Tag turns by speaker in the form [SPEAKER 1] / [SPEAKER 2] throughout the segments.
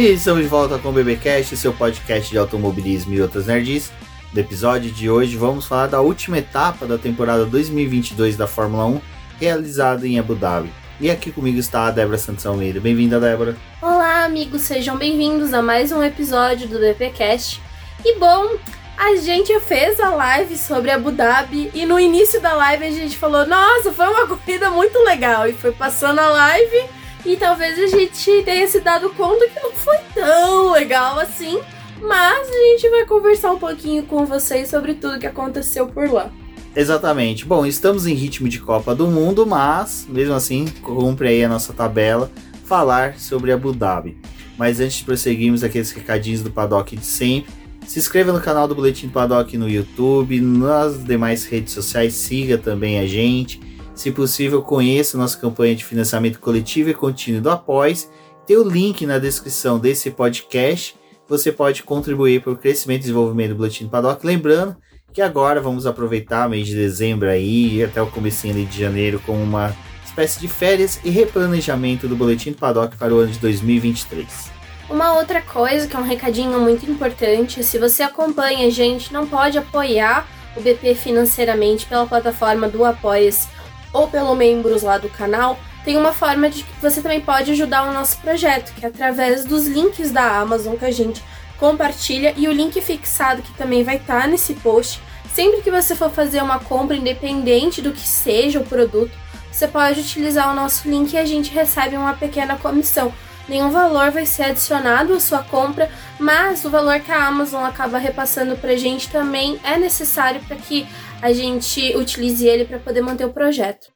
[SPEAKER 1] E estamos de volta com o BBcast, seu podcast de automobilismo e outras nerds. No episódio de hoje vamos falar da última etapa da temporada 2022 da Fórmula 1, realizada em Abu Dhabi. E aqui comigo está a Débora Santos Almeida. Bem-vinda, Débora.
[SPEAKER 2] Olá, amigos, sejam bem-vindos a mais um episódio do BPcast. E bom, a gente fez a live sobre Abu Dhabi e no início da live a gente falou: "Nossa, foi uma corrida muito legal". E foi passando a live e talvez a gente tenha se dado conta que não foi tão legal assim. Mas a gente vai conversar um pouquinho com vocês sobre tudo que aconteceu por lá.
[SPEAKER 1] Exatamente. Bom, estamos em ritmo de Copa do Mundo, mas mesmo assim, cumpre aí a nossa tabela falar sobre Abu Dhabi. Mas antes de prosseguirmos aqueles recadinhos do paddock de sempre, se inscreva no canal do Boletim do Paddock no YouTube, nas demais redes sociais, siga também a gente. Se possível, conheça nossa campanha de financiamento coletivo e contínuo do Após. Tem o link na descrição desse podcast. Você pode contribuir para o crescimento e desenvolvimento do Boletim do Paddock. Lembrando que agora vamos aproveitar o mês de dezembro aí até o comecinho de janeiro com uma espécie de férias e replanejamento do Boletim do Paddock para o ano de 2023.
[SPEAKER 2] Uma outra coisa que é um recadinho muito importante, se você acompanha a gente, não pode apoiar o BP financeiramente pela plataforma do Apoia-se ou pelo membros lá do canal, tem uma forma de que você também pode ajudar o nosso projeto, que é através dos links da Amazon que a gente compartilha e o link fixado que também vai estar tá nesse post. Sempre que você for fazer uma compra, independente do que seja o produto, você pode utilizar o nosso link e a gente recebe uma pequena comissão. Nenhum valor vai ser adicionado à sua compra, mas o valor que a Amazon acaba repassando para a gente também é necessário para que a gente utilize ele para poder manter o projeto.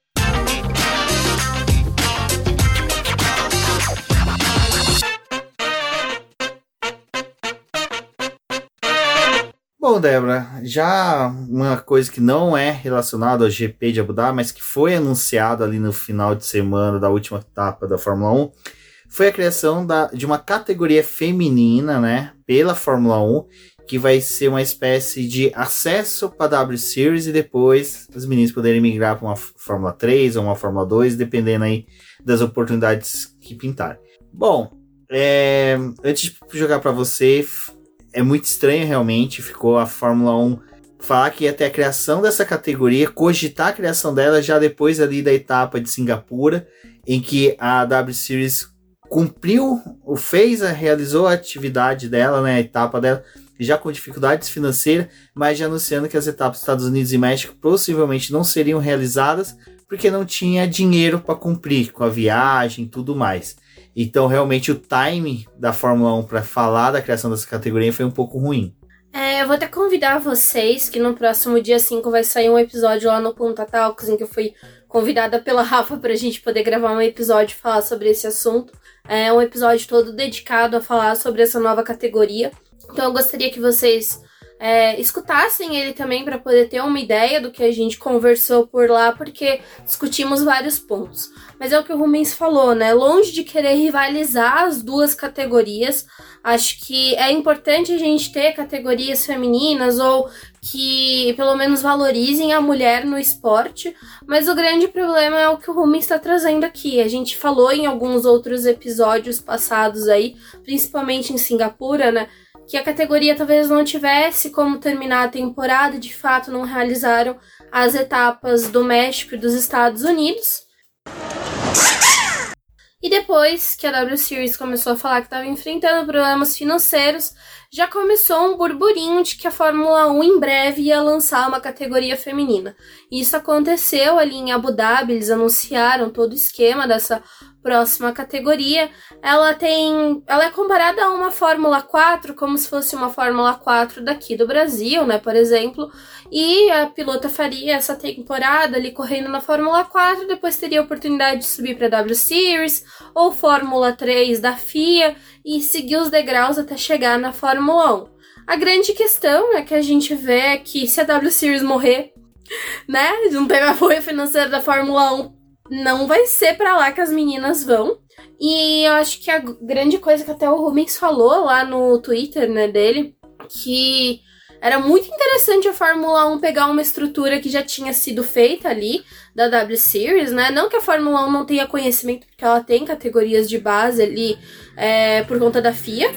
[SPEAKER 1] Bom, Débora, já uma coisa que não é relacionada ao GP de Abu Dhabi, mas que foi anunciado ali no final de semana da última etapa da Fórmula 1, foi a criação da, de uma categoria feminina, né, pela Fórmula 1, que vai ser uma espécie de acesso para a W Series e depois os meninos poderem migrar para uma Fórmula 3 ou uma Fórmula 2, dependendo aí das oportunidades que pintar. Bom, é, antes de jogar para você, é muito estranho realmente, ficou a Fórmula 1 falar que ia ter a criação dessa categoria, cogitar a criação dela já depois ali da etapa de Singapura, em que a W Series cumpriu, o fez, realizou a atividade dela, né, a etapa dela, já com dificuldades financeiras, mas já anunciando que as etapas dos Estados Unidos e México possivelmente não seriam realizadas porque não tinha dinheiro para cumprir com a viagem e tudo mais. Então, realmente, o time da Fórmula 1 para falar da criação dessa categoria foi um pouco ruim.
[SPEAKER 2] É, eu vou até convidar vocês que no próximo dia 5 vai sair um episódio lá no Punta Talks em que eu fui convidada pela Rafa para a gente poder gravar um episódio e falar sobre esse assunto. É um episódio todo dedicado a falar sobre essa nova categoria. Então eu gostaria que vocês é, escutassem ele também para poder ter uma ideia do que a gente conversou por lá, porque discutimos vários pontos. Mas é o que o Rumens falou, né? Longe de querer rivalizar as duas categorias, acho que é importante a gente ter categorias femininas ou que pelo menos valorizem a mulher no esporte, mas o grande problema é o que o Rumens está trazendo aqui. A gente falou em alguns outros episódios passados aí, principalmente em Singapura, né? Que a categoria talvez não tivesse como terminar a temporada, de fato não realizaram as etapas do México e dos Estados Unidos. E depois que a W Series começou a falar que estava enfrentando problemas financeiros, já começou um burburinho de que a Fórmula 1 em breve ia lançar uma categoria feminina. Isso aconteceu ali em Abu Dhabi, eles anunciaram todo o esquema dessa próxima categoria, ela tem, ela é comparada a uma Fórmula 4, como se fosse uma Fórmula 4 daqui do Brasil, né, por exemplo, e a pilota faria essa temporada ali correndo na Fórmula 4, depois teria a oportunidade de subir para W Series ou Fórmula 3 da FIA e seguir os degraus até chegar na Fórmula 1. A grande questão é que a gente vê que se a W Series morrer, né, não tem apoio financeiro da Fórmula 1 não vai ser para lá que as meninas vão. E eu acho que a grande coisa que até o Rubens falou lá no Twitter, né, dele, que era muito interessante a Fórmula 1 pegar uma estrutura que já tinha sido feita ali da W Series, né? Não que a Fórmula 1 não tenha conhecimento, porque ela tem categorias de base ali é, por conta da FIA,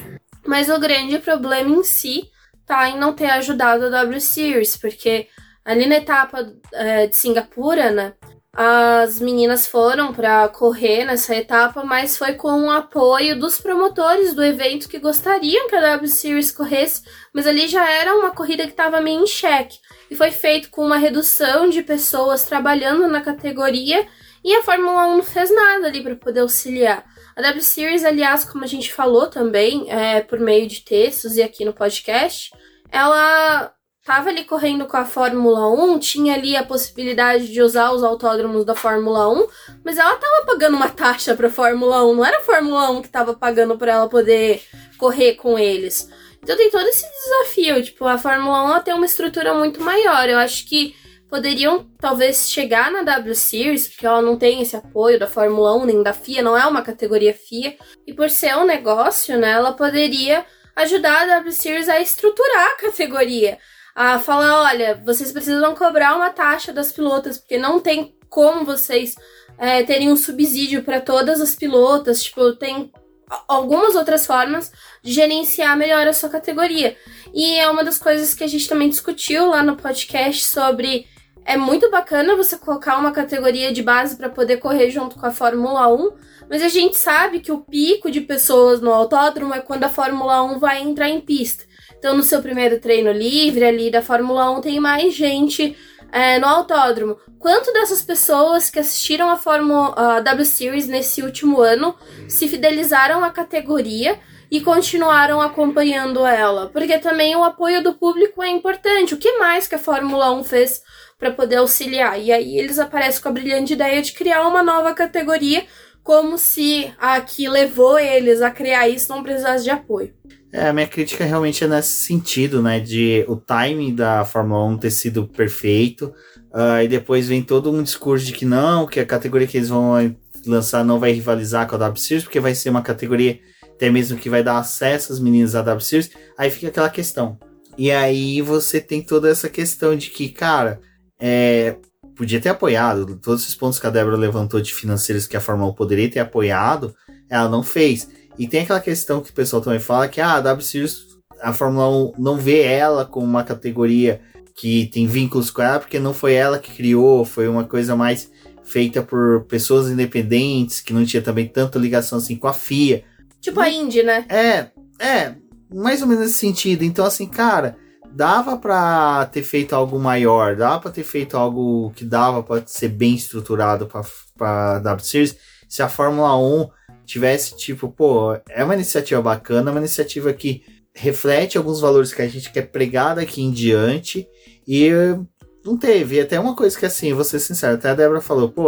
[SPEAKER 2] mas o grande problema em si tá em não ter ajudado a W Series, porque ali na etapa é, de Singapura, né? As meninas foram para correr nessa etapa, mas foi com o apoio dos promotores do evento que gostariam que a W Series corresse, mas ali já era uma corrida que estava meio em xeque. E foi feito com uma redução de pessoas trabalhando na categoria e a Fórmula 1 não fez nada ali para poder auxiliar. A W Series, aliás, como a gente falou também, é, por meio de textos e aqui no podcast, ela tava ali correndo com a Fórmula 1, tinha ali a possibilidade de usar os autódromos da Fórmula 1, mas ela tava pagando uma taxa pra Fórmula 1, não era a Fórmula 1 que tava pagando para ela poder correr com eles. Então tem todo esse desafio, tipo, a Fórmula 1 tem uma estrutura muito maior. Eu acho que poderiam talvez chegar na W Series, porque ela não tem esse apoio da Fórmula 1 nem da FIA, não é uma categoria FIA, e por ser um negócio, né, ela poderia ajudar a W Series a estruturar a categoria a falar: olha, vocês precisam cobrar uma taxa das pilotas, porque não tem como vocês é, terem um subsídio para todas as pilotas. Tipo, tem algumas outras formas de gerenciar melhor a sua categoria. E é uma das coisas que a gente também discutiu lá no podcast sobre. É muito bacana você colocar uma categoria de base para poder correr junto com a Fórmula 1, mas a gente sabe que o pico de pessoas no autódromo é quando a Fórmula 1 vai entrar em pista. Então, no seu primeiro treino livre ali da Fórmula 1, tem mais gente é, no autódromo. Quanto dessas pessoas que assistiram a Fórmula W Series nesse último ano se fidelizaram à categoria e continuaram acompanhando ela? Porque também o apoio do público é importante. O que mais que a Fórmula 1 fez para poder auxiliar? E aí eles aparecem com a brilhante ideia de criar uma nova categoria, como se a que levou eles a criar isso não precisasse de apoio.
[SPEAKER 1] É, a minha crítica realmente é nesse sentido, né? De o timing da Fórmula 1 ter sido perfeito. Uh, e depois vem todo um discurso de que não, que a categoria que eles vão lançar não vai rivalizar com a W Series, porque vai ser uma categoria até mesmo que vai dar acesso às meninas da W Series. Aí fica aquela questão. E aí você tem toda essa questão de que, cara, é, podia ter apoiado. Todos esses pontos que a Débora levantou de financeiros que a Fórmula 1 poderia ter apoiado, ela não fez. E tem aquela questão que o pessoal também fala que ah, a W Series, a Fórmula 1 não vê ela como uma categoria que tem vínculos com ela, porque não foi ela que criou, foi uma coisa mais feita por pessoas independentes, que não tinha também tanta ligação assim com a FIA.
[SPEAKER 2] Tipo a Indy, né?
[SPEAKER 1] É, é, mais ou menos nesse sentido. Então, assim, cara, dava para ter feito algo maior, dava para ter feito algo que dava para ser bem estruturado para W Series, se a Fórmula 1 tivesse tipo, pô, é uma iniciativa bacana, uma iniciativa que reflete alguns valores que a gente quer pregar daqui em diante e não teve. E até uma coisa que assim, vou ser sincero, até a Débora falou, pô,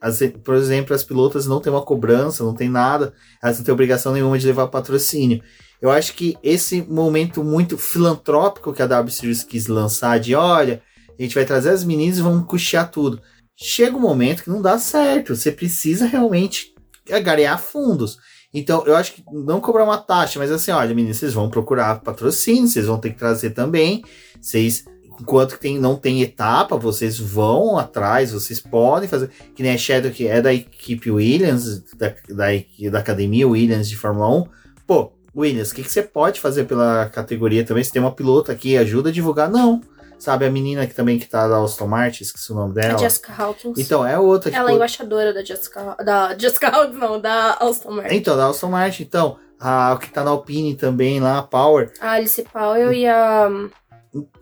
[SPEAKER 1] as, por exemplo, as pilotas não tem uma cobrança, não tem nada, elas não têm obrigação nenhuma de levar patrocínio. Eu acho que esse momento muito filantrópico que a W Series quis lançar de olha, a gente vai trazer as meninas e vamos custear tudo. Chega um momento que não dá certo. Você precisa realmente garear fundos. Então, eu acho que não cobrar uma taxa, mas assim, olha, meninas, vocês vão procurar patrocínio, vocês vão ter que trazer também. Vocês, enquanto tem, não tem etapa, vocês vão atrás, vocês podem fazer. Que nem a Shadow, que é da equipe Williams, da, da, da academia Williams de Fórmula 1. Pô, Williams, o que, que você pode fazer pela categoria também? Se tem uma pilota aqui, ajuda a divulgar? Não. Sabe, a menina que também que tá da Aston Martin, esqueci o nome dela.
[SPEAKER 2] A Jessica Hawkins.
[SPEAKER 1] Então, é outra.
[SPEAKER 2] Ela é embaixadora da Jessica, da Jessica Hawkins, não, da Aston Martin.
[SPEAKER 1] Então, da Aston Martin. Então, a que tá na Alpine também lá, a Power.
[SPEAKER 2] A Alice Powell e a...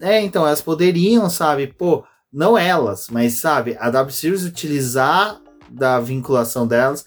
[SPEAKER 1] É, então, elas poderiam, sabe, pô, não elas, mas, sabe, a W Series utilizar da vinculação delas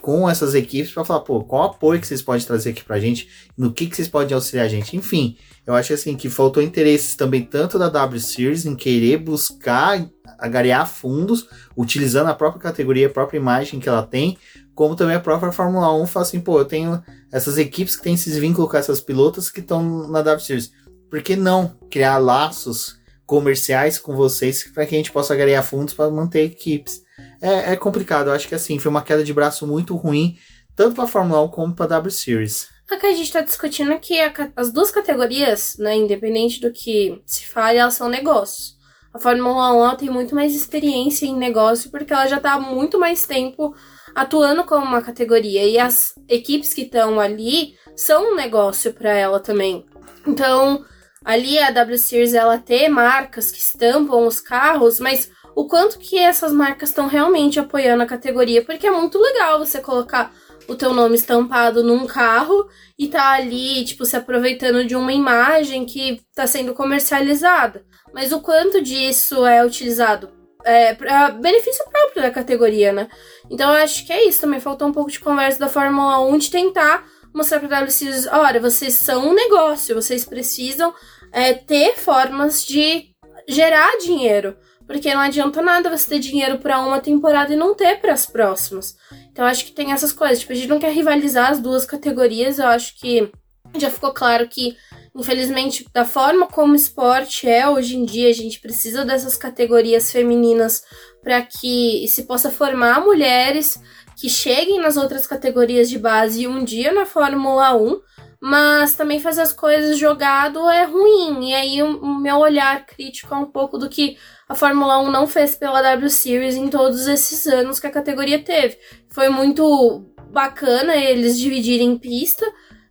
[SPEAKER 1] com essas equipes para falar, pô, qual apoio que vocês podem trazer aqui pra gente, no que, que vocês podem auxiliar a gente. Enfim, eu acho assim que faltou interesses também tanto da W Series em querer buscar agariar fundos, utilizando a própria categoria, a própria imagem que ela tem, como também a própria Fórmula 1 fala assim, pô, eu tenho essas equipes que têm esses vínculos com essas pilotas que estão na W Series. Por que não criar laços comerciais com vocês para que a gente possa agariar fundos para manter equipes? é, é complicado. Eu acho que assim, foi uma queda de braço muito ruim, tanto para a Fórmula 1 como para a W Series.
[SPEAKER 2] O que a gente está discutindo que as duas categorias, né, independente do que se fale, elas são negócios. A Fórmula 1 tem muito mais experiência em negócio porque ela já está há muito mais tempo atuando como uma categoria. E as equipes que estão ali são um negócio para ela também. Então, ali a W Series ela tem marcas que estampam os carros, mas o quanto que essas marcas estão realmente apoiando a categoria, porque é muito legal você colocar o teu nome estampado num carro e tá ali, tipo, se aproveitando de uma imagem que tá sendo comercializada. Mas o quanto disso é utilizado é, para benefício próprio da categoria, né? Então eu acho que é isso também. Faltou um pouco de conversa da Fórmula 1 de tentar mostrar para WCs, olha, vocês são um negócio, vocês precisam é, ter formas de gerar dinheiro. Porque não adianta nada você ter dinheiro para uma temporada e não ter para as próximas. Então acho que tem essas coisas. Tipo, a gente não quer rivalizar as duas categorias. Eu acho que já ficou claro que, infelizmente, da forma como o esporte é hoje em dia, a gente precisa dessas categorias femininas para que se possa formar mulheres que cheguem nas outras categorias de base e um dia na Fórmula 1 mas também fazer as coisas jogado é ruim. E aí o, meu olhar crítico é um pouco do que a Fórmula 1 não fez pela W Series em todos esses anos que a categoria teve. Foi muito bacana eles dividirem pista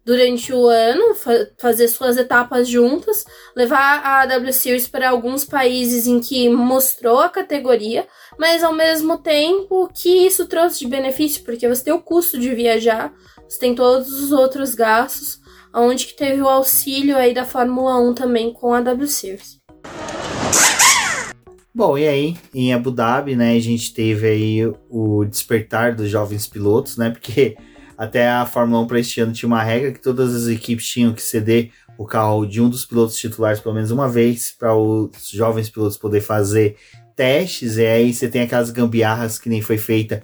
[SPEAKER 2] durante o ano, fa fazer suas etapas juntas, levar a W Series para alguns países em que mostrou a categoria, mas ao mesmo tempo que isso trouxe de benefício, porque você tem o custo de viajar, você tem todos os outros gastos, onde que teve o auxílio aí da Fórmula 1 também com a W Series.
[SPEAKER 1] Bom, e aí, em Abu Dhabi, né, a gente teve aí o despertar dos jovens pilotos, né, porque até a Fórmula 1 para este ano tinha uma regra que todas as equipes tinham que ceder o carro de um dos pilotos titulares pelo menos uma vez para os jovens pilotos poder fazer testes, e aí você tem aquelas gambiarras que nem foi feita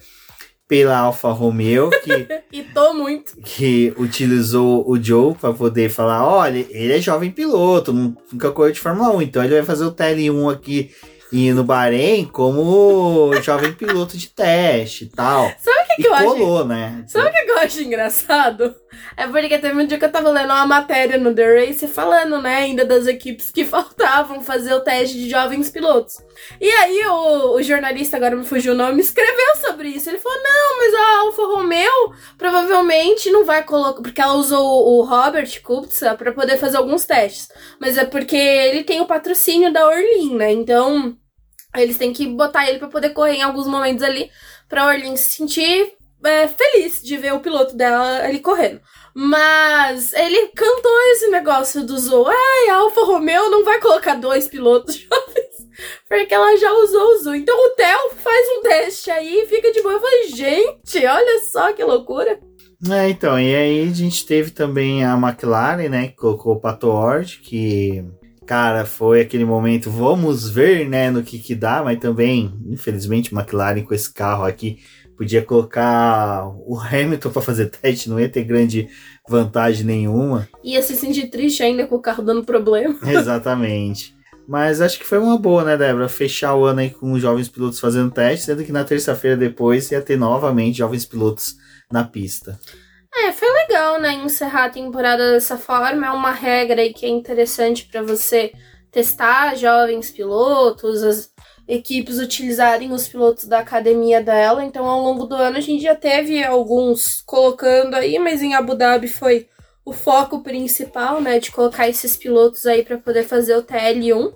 [SPEAKER 1] pela Alfa Romeo, que.
[SPEAKER 2] Itou muito.
[SPEAKER 1] Que utilizou o Joe para poder falar: olha, ele é jovem piloto, nunca correu de Fórmula 1, então ele vai fazer o TL1 aqui e no Bahrein como jovem piloto de teste e tal.
[SPEAKER 2] Sabe que, que eu
[SPEAKER 1] colou,
[SPEAKER 2] acho?
[SPEAKER 1] né?
[SPEAKER 2] Sabe o que eu acho engraçado? É porque teve um dia que eu tava lendo uma matéria no The Race falando, né, ainda das equipes que faltavam fazer o teste de jovens pilotos. E aí o, o jornalista, agora me fugiu o nome, escreveu sobre isso. Ele falou: não, mas a Alfa Romeo provavelmente não vai colocar. Porque ela usou o Robert Kubica para poder fazer alguns testes. Mas é porque ele tem o patrocínio da Orlin, né? Então eles têm que botar ele para poder correr em alguns momentos ali, pra Orlin se sentir é, feliz de ver o piloto dela ali correndo. Mas ele cantou esse negócio do Zou. Ai, a Alfa Romeo não vai colocar dois pilotos jovens. Porque ela já usou o Zou. Então o Theo faz um teste aí fica de boa. Eu falei, gente, olha só que loucura.
[SPEAKER 1] É, então, e aí a gente teve também a McLaren, né, que colocou o Pato Ward, que Cara, foi aquele momento, vamos ver, né, no que que dá, mas também, infelizmente, McLaren com esse carro aqui podia colocar o Hamilton para fazer teste, não ia ter grande vantagem nenhuma.
[SPEAKER 2] Ia se sentir triste ainda com o carro dando problema.
[SPEAKER 1] Exatamente. Mas acho que foi uma boa, né, Débora? Fechar o ano aí com os jovens pilotos fazendo teste, sendo que na terça-feira depois ia ter novamente jovens pilotos na pista.
[SPEAKER 2] É, foi legal, né? Encerrar a temporada dessa forma. É uma regra aí que é interessante para você testar jovens pilotos, as equipes utilizarem os pilotos da academia dela. Então, ao longo do ano, a gente já teve alguns colocando aí, mas em Abu Dhabi foi o foco principal, né? De colocar esses pilotos aí para poder fazer o TL1.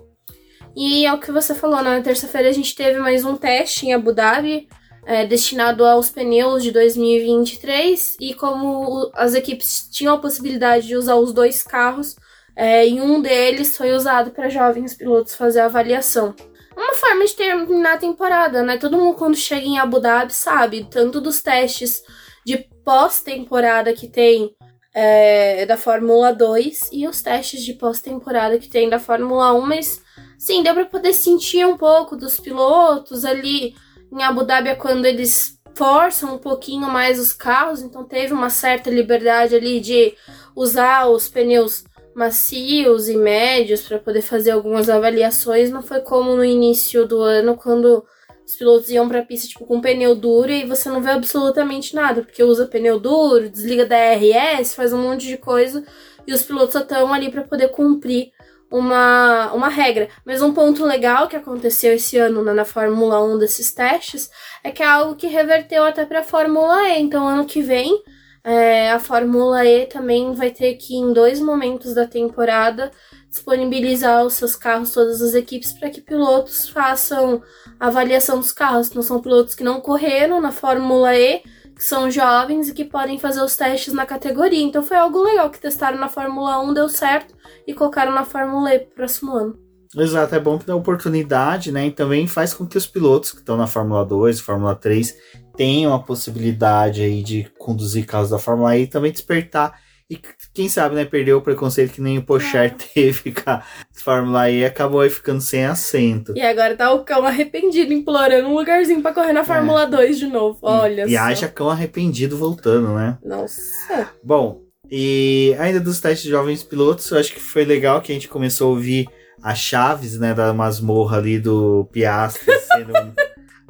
[SPEAKER 2] E é o que você falou, né? Na terça-feira a gente teve mais um teste em Abu Dhabi é, destinado aos pneus de 2023 e como as equipes tinham a possibilidade de usar os dois carros, é, em um deles foi usado para jovens pilotos fazer a avaliação. Uma forma de terminar a temporada, né? Todo mundo quando chega em Abu Dhabi sabe, tanto dos testes de pós-temporada que tem é, da Fórmula 2 e os testes de pós-temporada que tem da Fórmula 1, mas sim, deu para poder sentir um pouco dos pilotos ali, em Abu Dhabi é quando eles forçam um pouquinho mais os carros, então teve uma certa liberdade ali de usar os pneus macios e médios para poder fazer algumas avaliações. Não foi como no início do ano, quando os pilotos iam pra pista, tipo, com pneu duro e você não vê absolutamente nada, porque usa pneu duro, desliga DRS, faz um monte de coisa e os pilotos só estão ali para poder cumprir uma, uma regra. Mas um ponto legal que aconteceu esse ano na, na Fórmula 1 desses testes é que é algo que reverteu até para a Fórmula E. Então, ano que vem, é, a Fórmula E também vai ter que, em dois momentos da temporada, disponibilizar os seus carros, todas as equipes, para que pilotos façam avaliação dos carros. Não são pilotos que não correram na Fórmula E, que são jovens e que podem fazer os testes na categoria. Então foi algo legal que testaram na Fórmula 1, deu certo, e colocaram na Fórmula E pro próximo ano.
[SPEAKER 1] Exato, é bom que dá oportunidade, né? E também faz com que os pilotos que estão na Fórmula 2, Fórmula 3, tenham a possibilidade aí de conduzir carros da Fórmula E e também despertar e quem sabe, né, perdeu o preconceito que nem o Pocher é. teve com a Fórmula E e acabou aí ficando sem assento.
[SPEAKER 2] E agora tá o cão arrependido implorando um lugarzinho para correr na Fórmula é. 2 de novo. Olha
[SPEAKER 1] e,
[SPEAKER 2] só.
[SPEAKER 1] E haja cão arrependido voltando, né?
[SPEAKER 2] Nossa.
[SPEAKER 1] Bom, e ainda dos testes de jovens pilotos, eu acho que foi legal que a gente começou a ouvir as chaves, né, da masmorra ali do Piastri sendo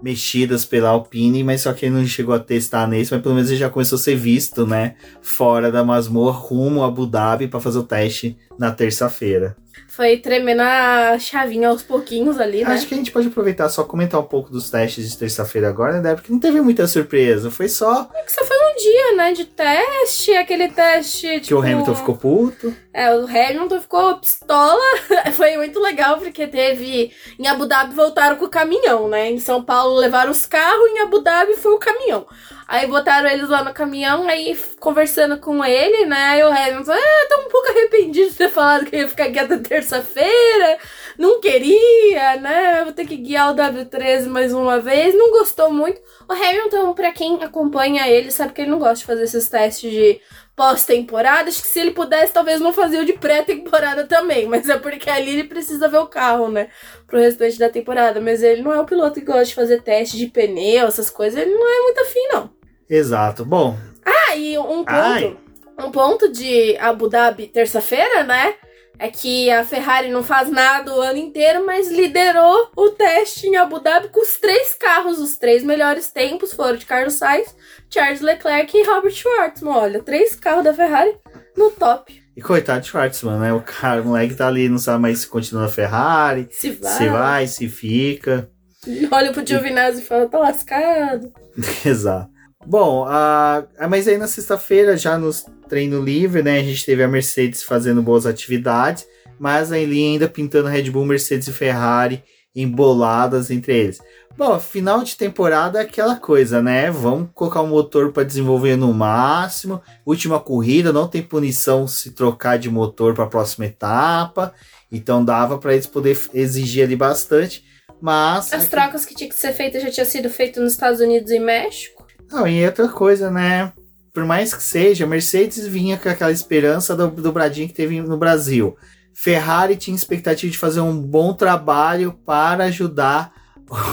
[SPEAKER 1] mexidas pela Alpine, mas só que ele não chegou a testar nesse, mas pelo menos ele já começou a ser visto, né, fora da masmorra rumo a Abu Dhabi para fazer o teste na terça-feira.
[SPEAKER 2] Foi tremendo a chavinha aos pouquinhos ali, né?
[SPEAKER 1] Acho que a gente pode aproveitar só comentar um pouco dos testes de terça-feira agora, né? Porque não teve muita surpresa. Foi só.
[SPEAKER 2] É que só foi um dia, né? De teste, aquele teste. Tipo...
[SPEAKER 1] Que o Hamilton ficou puto.
[SPEAKER 2] É, o Hamilton ficou pistola. foi muito legal, porque teve. Em Abu Dhabi voltaram com o caminhão, né? Em São Paulo levaram os carros, em Abu Dhabi foi o caminhão. Aí botaram eles lá no caminhão, aí conversando com ele, né? Aí o Hamilton, ah, tô um pouco arrependido de ter falado que ia ficar aqui até terça-feira. Não queria, né? Vou ter que guiar o W13 mais uma vez. Não gostou muito. O Hamilton, pra quem acompanha ele, sabe que ele não gosta de fazer esses testes de pós-temporada. Acho que se ele pudesse, talvez não fazia o de pré-temporada também. Mas é porque ali ele precisa ver o carro, né? Pro restante da temporada. Mas ele não é o piloto que gosta de fazer teste de pneu, essas coisas. Ele não é muito afim, não.
[SPEAKER 1] Exato. Bom.
[SPEAKER 2] Ah, e um ponto. Ai. Um ponto de Abu Dhabi terça-feira, né? É que a Ferrari não faz nada o ano inteiro, mas liderou o teste em Abu Dhabi com os três carros. Os três melhores tempos foram de Carlos Sainz, Charles Leclerc e Robert Schwartzman. Olha, três carros da Ferrari no top.
[SPEAKER 1] E coitado de Schwartzman, né? O cara, o moleque tá ali, não sabe mais se continua na Ferrari,
[SPEAKER 2] se vai,
[SPEAKER 1] se, vai, se fica.
[SPEAKER 2] Olha pro Giovinazzi e fala, tá lascado.
[SPEAKER 1] Exato. Bom, a, a, mas aí na sexta-feira, já no treino livre, né, a gente teve a Mercedes fazendo boas atividades, mas a linha ainda pintando Red Bull, Mercedes e Ferrari emboladas entre eles. Bom, final de temporada é aquela coisa, né? Vamos colocar o motor para desenvolver no máximo. Última corrida, não tem punição se trocar de motor para a próxima etapa. Então dava para eles poder exigir ali bastante. Mas
[SPEAKER 2] as aqui... trocas que tinha que ser feitas já tinha sido feito nos Estados Unidos e México.
[SPEAKER 1] Não, e outra coisa, né? Por mais que seja, Mercedes vinha com aquela esperança do dobradinho que teve no Brasil. Ferrari tinha expectativa de fazer um bom trabalho para ajudar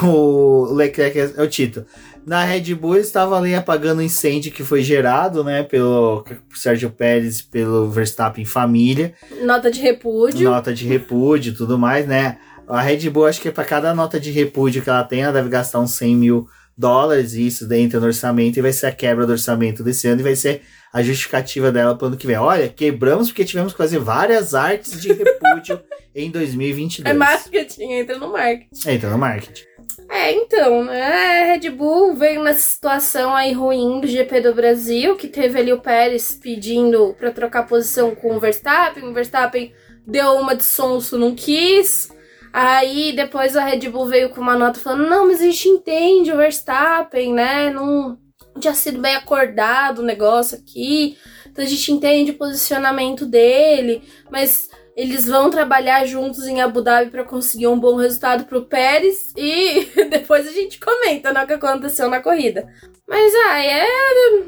[SPEAKER 1] o Leclerc é o título. Na Red Bull estava ali apagando o incêndio que foi gerado, né, pelo Sérgio Pérez, pelo Verstappen família.
[SPEAKER 2] Nota de repúdio.
[SPEAKER 1] Nota de repúdio, tudo mais, né? A Red Bull acho que para cada nota de repúdio que ela tem, ela deve gastar uns 100 mil dólares e isso dentro do orçamento e vai ser a quebra do orçamento desse ano e vai ser a justificativa dela para o ano que vem. Olha, quebramos porque tivemos que fazer várias artes de repúdio em 2022.
[SPEAKER 2] É marketing, entra no marketing.
[SPEAKER 1] Entra no marketing.
[SPEAKER 2] É, então, né? A Red Bull veio nessa situação aí ruim do GP do Brasil, que teve ali o Pérez pedindo para trocar posição com o Verstappen. O Verstappen deu uma de sonso, não quis. Aí depois a Red Bull veio com uma nota falando: não, mas a gente entende o Verstappen, né? Não tinha sido bem acordado o negócio aqui. Então a gente entende o posicionamento dele, mas eles vão trabalhar juntos em Abu Dhabi para conseguir um bom resultado pro Pérez e depois a gente comenta né, o que aconteceu na corrida. Mas ah, é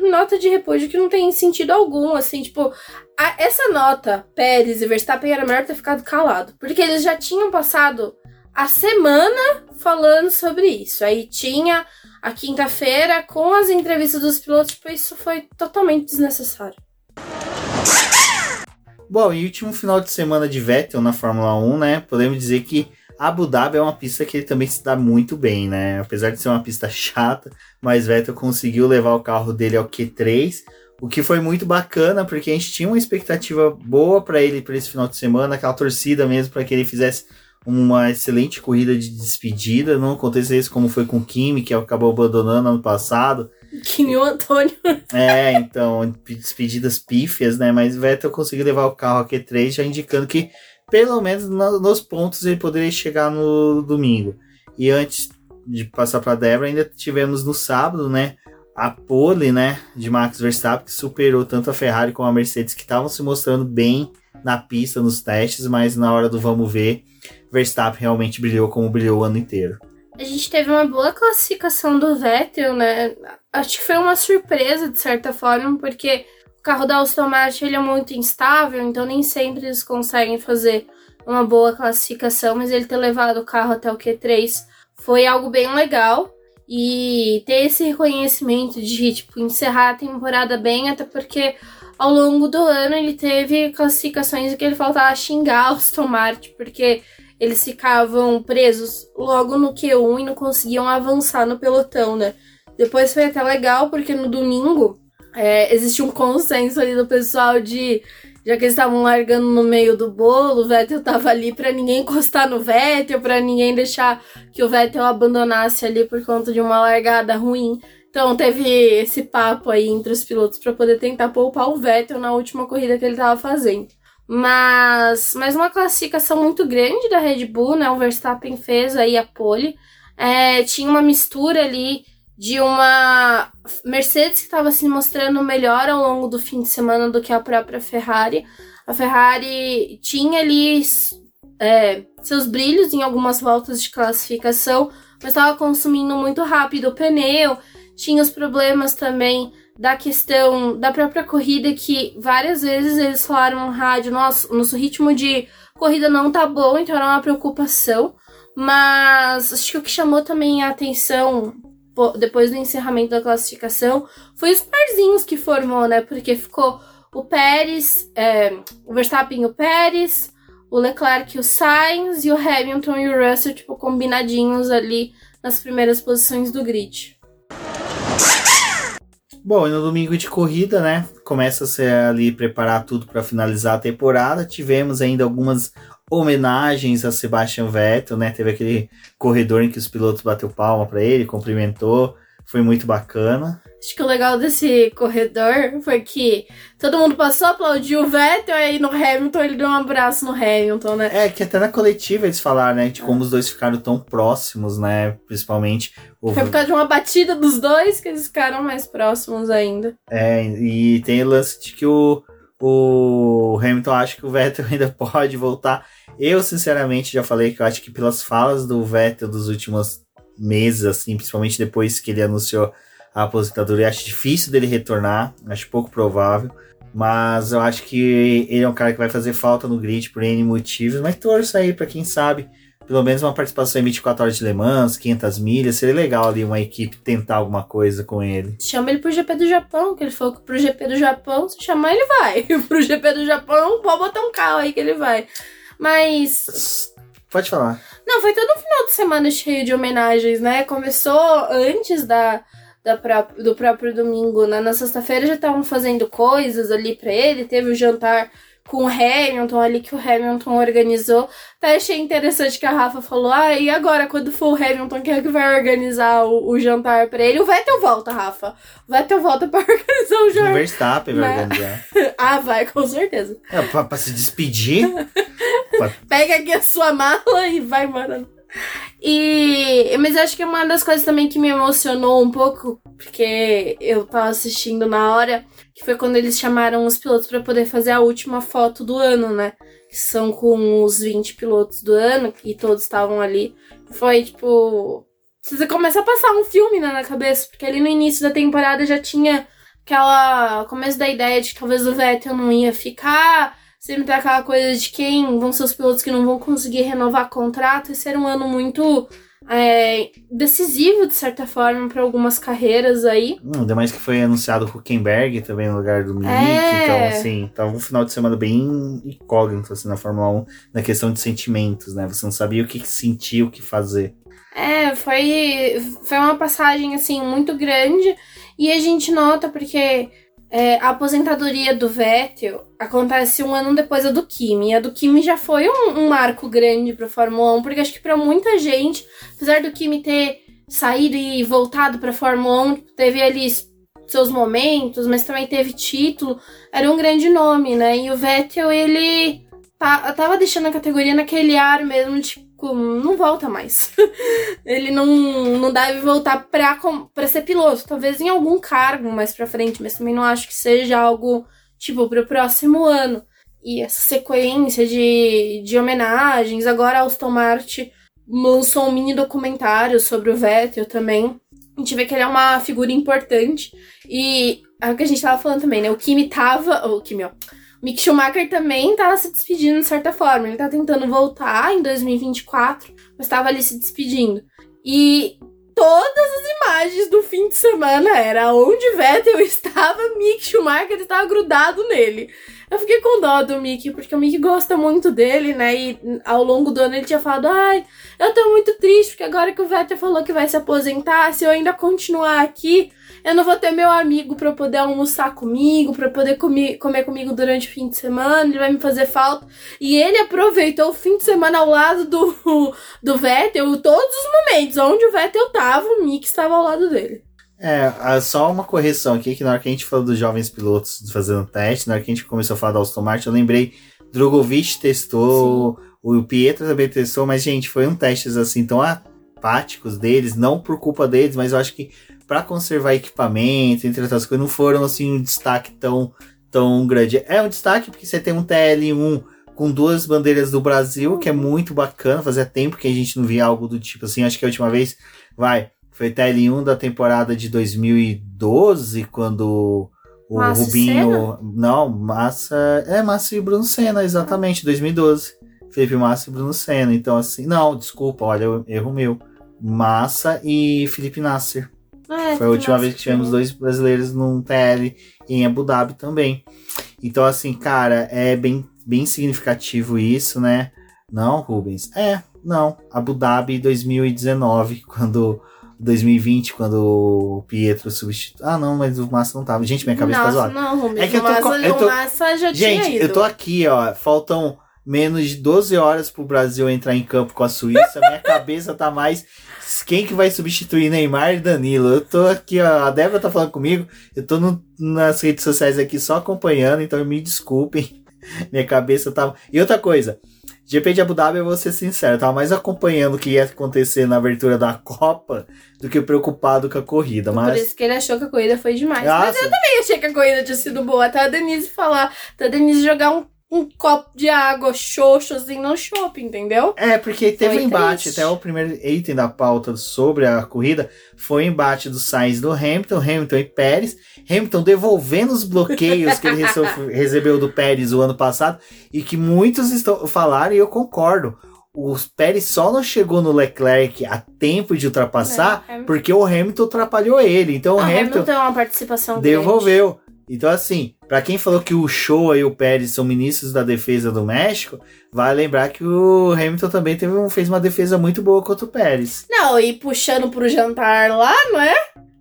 [SPEAKER 2] nota de repúdio que não tem sentido algum, assim, tipo, a, essa nota, Pérez e Verstappen era melhor ter ficado calado, porque eles já tinham passado a semana falando sobre isso. Aí tinha a quinta-feira com as entrevistas dos pilotos, tipo, isso foi totalmente desnecessário.
[SPEAKER 1] Bom, e último final de semana de Vettel na Fórmula 1, né? Podemos dizer que Abu Dhabi é uma pista que ele também se dá muito bem, né? Apesar de ser uma pista chata, mas Vettel conseguiu levar o carro dele ao Q3, o que foi muito bacana, porque a gente tinha uma expectativa boa para ele para esse final de semana, aquela torcida mesmo para que ele fizesse uma excelente corrida de despedida, não acontecesse como foi com o Kimi, que acabou abandonando ano passado.
[SPEAKER 2] Kimi e o Antônio.
[SPEAKER 1] É, então, despedidas pífias, né? Mas Vettel conseguiu levar o carro a Q3, já indicando que pelo menos no, nos pontos ele poderia chegar no domingo. E antes de passar para Débora, ainda tivemos no sábado, né? A pole, né? De Max Verstappen, que superou tanto a Ferrari como a Mercedes, que estavam se mostrando bem na pista, nos testes, mas na hora do vamos ver, Verstappen realmente brilhou como brilhou o ano inteiro.
[SPEAKER 2] A gente teve uma boa classificação do Vettel, né? Acho que foi uma surpresa, de certa forma, porque o carro da Aston Martin ele é muito instável, então nem sempre eles conseguem fazer uma boa classificação, mas ele ter levado o carro até o Q3 foi algo bem legal. E ter esse reconhecimento de, tipo, encerrar a temporada bem, até porque ao longo do ano ele teve classificações em que ele faltava xingar os Aston Martin, porque eles ficavam presos logo no Q1 e não conseguiam avançar no pelotão, né? Depois foi até legal, porque no domingo é, existe um consenso ali do pessoal de. Já que eles estavam largando no meio do bolo, o Vettel tava ali para ninguém encostar no Vettel, para ninguém deixar que o Vettel abandonasse ali por conta de uma largada ruim. Então teve esse papo aí entre os pilotos para poder tentar poupar o Vettel na última corrida que ele tava fazendo. Mas, mas uma classificação muito grande da Red Bull, né? O Verstappen fez aí a pole. É, tinha uma mistura ali de uma Mercedes que estava se mostrando melhor ao longo do fim de semana do que a própria Ferrari. A Ferrari tinha ali é, seus brilhos em algumas voltas de classificação, mas estava consumindo muito rápido o pneu. Tinha os problemas também da questão da própria corrida, que várias vezes eles falaram no rádio: nosso, nosso ritmo de corrida não tá bom, então era uma preocupação. Mas acho que o que chamou também a atenção depois do encerramento da classificação, foi os parzinhos que formou, né? Porque ficou o Pérez, é, o Verstappen e o Pérez, o Leclerc e o Sainz, e o Hamilton e o Russell, tipo, combinadinhos ali nas primeiras posições do grid.
[SPEAKER 1] Bom, e no domingo de corrida, né? Começa a ser ali preparar tudo para finalizar a temporada. Tivemos ainda algumas homenagens a Sebastian Vettel, né? Teve aquele corredor em que os pilotos bateu palma para ele, cumprimentou, foi muito bacana.
[SPEAKER 2] Acho que o legal desse corredor foi que todo mundo passou, aplaudiu o Vettel, aí no Hamilton ele deu um abraço no Hamilton, né?
[SPEAKER 1] É, que até na coletiva eles falaram, né, de como os dois ficaram tão próximos, né, principalmente...
[SPEAKER 2] O... Foi por causa de uma batida dos dois que eles ficaram mais próximos ainda.
[SPEAKER 1] É, e tem o lance de que o, o Hamilton acha que o Vettel ainda pode voltar eu, sinceramente, já falei que eu acho que pelas falas do Vettel dos últimos meses, assim, principalmente depois que ele anunciou a aposentadoria, acho difícil dele retornar, acho pouco provável. Mas eu acho que ele é um cara que vai fazer falta no grid por N motivos. Mas torço aí para quem sabe, pelo menos uma participação em 24 horas de Le Mans, 500 milhas. Seria legal ali uma equipe tentar alguma coisa com ele.
[SPEAKER 2] Chama ele pro GP do Japão, que ele falou que pro GP do Japão, se chamar ele vai. pro GP do Japão, pode botar um carro aí que ele vai. Mas.
[SPEAKER 1] Pode falar.
[SPEAKER 2] Não, foi todo um final de semana cheio de homenagens, né? Começou antes da, do próprio domingo, né? Na sexta-feira já estavam fazendo coisas ali para ele, teve o jantar com o Hamilton ali que o Hamilton organizou. Até achei interessante que a Rafa falou: ah, e agora, quando for o Hamilton, quem é que vai organizar o, o jantar pra ele? O Vettel volta, Rafa. O Vettel volta pra organizar o jantar. O
[SPEAKER 1] Verstappen vai né? organizar.
[SPEAKER 2] ah, vai, com certeza.
[SPEAKER 1] É, pra, pra se despedir.
[SPEAKER 2] pra... Pega aqui a sua mala e vai embora. E. Mas acho que uma das coisas também que me emocionou um pouco, porque eu tava assistindo na hora, que foi quando eles chamaram os pilotos para poder fazer a última foto do ano, né? Que são com os 20 pilotos do ano, e todos estavam ali. Foi tipo. Você começa a passar um filme né, na cabeça, porque ali no início da temporada já tinha aquela. começo da ideia de que talvez o Vettel não ia ficar sempre tem aquela coisa de quem vão ser os pilotos que não vão conseguir renovar contrato. Esse era um ano muito é, decisivo, de certa forma, para algumas carreiras aí.
[SPEAKER 1] Hum, ainda mais que foi anunciado o Huckenberg também no lugar do Mick.
[SPEAKER 2] É.
[SPEAKER 1] Então, assim, tava um final de semana bem incógnito assim, na Fórmula 1, na questão de sentimentos, né? Você não sabia o que sentir, o que fazer.
[SPEAKER 2] É, foi, foi uma passagem, assim, muito grande. E a gente nota porque é, a aposentadoria do Vettel acontece um ano depois da do Kimi. A do Kimi já foi um, um marco grande para Fórmula 1, porque acho que para muita gente, apesar do Kimi ter saído e voltado para Fórmula 1, teve ali seus momentos, mas também teve título, era um grande nome, né? E o Vettel, ele tá, tava deixando a categoria naquele ar mesmo, tipo, não volta mais. ele não, não deve voltar pra, pra ser piloto. Talvez em algum cargo mais pra frente, mas também não acho que seja algo, tipo, pro próximo ano. E essa sequência de, de homenagens, agora Aston Martin lançou um mini documentário sobre o Vettel também. A gente vê que ele é uma figura importante. E é o que a gente tava falando também, né? O Kimi tava. O Kimi, ó Mick Schumacher também tava se despedindo de certa forma. Ele tá tentando voltar em 2024, mas estava ali se despedindo. E todas as imagens do fim de semana era onde Vettel estava, Mick Schumacher estava grudado nele. Eu fiquei com dó do Mick, porque o Mick gosta muito dele, né? E ao longo do ano ele tinha falado: ai, eu tô muito triste, porque agora que o Vettel falou que vai se aposentar, se eu ainda continuar aqui, eu não vou ter meu amigo para poder almoçar comigo, para poder comer, comer comigo durante o fim de semana, ele vai me fazer falta. E ele aproveitou o fim de semana ao lado do, do Vettel, todos os momentos onde o Vettel tava, o Mick estava ao lado dele.
[SPEAKER 1] É, só uma correção aqui, que na hora que a gente falou dos jovens pilotos fazendo teste, na hora que a gente começou a falar da Aston Martin, eu lembrei, Drogovic testou, Sim. o Pietro também testou, mas, gente, foi um testes assim tão apáticos deles, não por culpa deles, mas eu acho que para conservar equipamento, entre outras coisas, não foram assim um destaque tão, tão grande. É um destaque porque você tem um TL1 com duas bandeiras do Brasil, que é muito bacana, fazia tempo que a gente não via algo do tipo assim, acho que a última vez, vai, foi TL1 da temporada de 2012, quando o Rubinho. Não, Massa. É, Massa e Bruno Senna, exatamente, 2012. Felipe Massa e Bruno Senna. Então, assim. Não, desculpa, olha, erro meu. Massa e Felipe Nasser.
[SPEAKER 2] É,
[SPEAKER 1] Foi a última vez que tivemos dois brasileiros num TL em Abu Dhabi também. Então, assim, cara, é bem, bem significativo isso, né? Não, Rubens? É, não. Abu Dhabi 2019, quando. 2020, quando o Pietro substituiu. Ah, não, mas o Massa não tava. Gente, minha cabeça
[SPEAKER 2] Nossa,
[SPEAKER 1] tá zoada.
[SPEAKER 2] Não, Rubens,
[SPEAKER 1] é que eu tô,
[SPEAKER 2] Massa,
[SPEAKER 1] eu tô...
[SPEAKER 2] o Massa já
[SPEAKER 1] Gente,
[SPEAKER 2] tinha ido.
[SPEAKER 1] eu tô aqui, ó. Faltam menos de 12 horas pro Brasil entrar em campo com a Suíça. Minha cabeça tá mais quem que vai substituir Neymar e Danilo? Eu tô aqui, ó, a Débora tá falando comigo, eu tô no, nas redes sociais aqui só acompanhando, então me desculpem. Minha cabeça tava. Tá... E outra coisa, GP de Abu Dhabi, eu vou ser sincero, eu tava mais acompanhando o que ia acontecer na abertura da Copa do que preocupado com a corrida. Mas...
[SPEAKER 2] Por isso que ele achou que a corrida foi demais. Nossa. Mas eu também achei que a corrida tinha sido boa. Até a Denise falar, até a Denise jogar um um copo de água xoxo assim no shopping, entendeu?
[SPEAKER 1] É, porque teve
[SPEAKER 2] Foi
[SPEAKER 1] um embate,
[SPEAKER 2] triste.
[SPEAKER 1] até o primeiro item da pauta sobre a corrida foi o embate do Sainz do Hamilton, Hamilton e Pérez. Hamilton devolvendo os bloqueios que ele recebeu do Pérez o ano passado e que muitos estão falaram e eu concordo. O Pérez só não chegou no Leclerc a tempo de ultrapassar
[SPEAKER 2] É, é.
[SPEAKER 1] porque o Hamilton atrapalhou ele. Então o
[SPEAKER 2] Ah,
[SPEAKER 1] Hamilton
[SPEAKER 2] Hamilton é uma participação
[SPEAKER 1] devolveu. Então, assim, para quem falou que o Show e o Pérez são ministros da defesa do México, vai lembrar que o Hamilton também teve, fez uma defesa muito boa contra o Pérez.
[SPEAKER 2] Não, e puxando pro jantar lá, não é?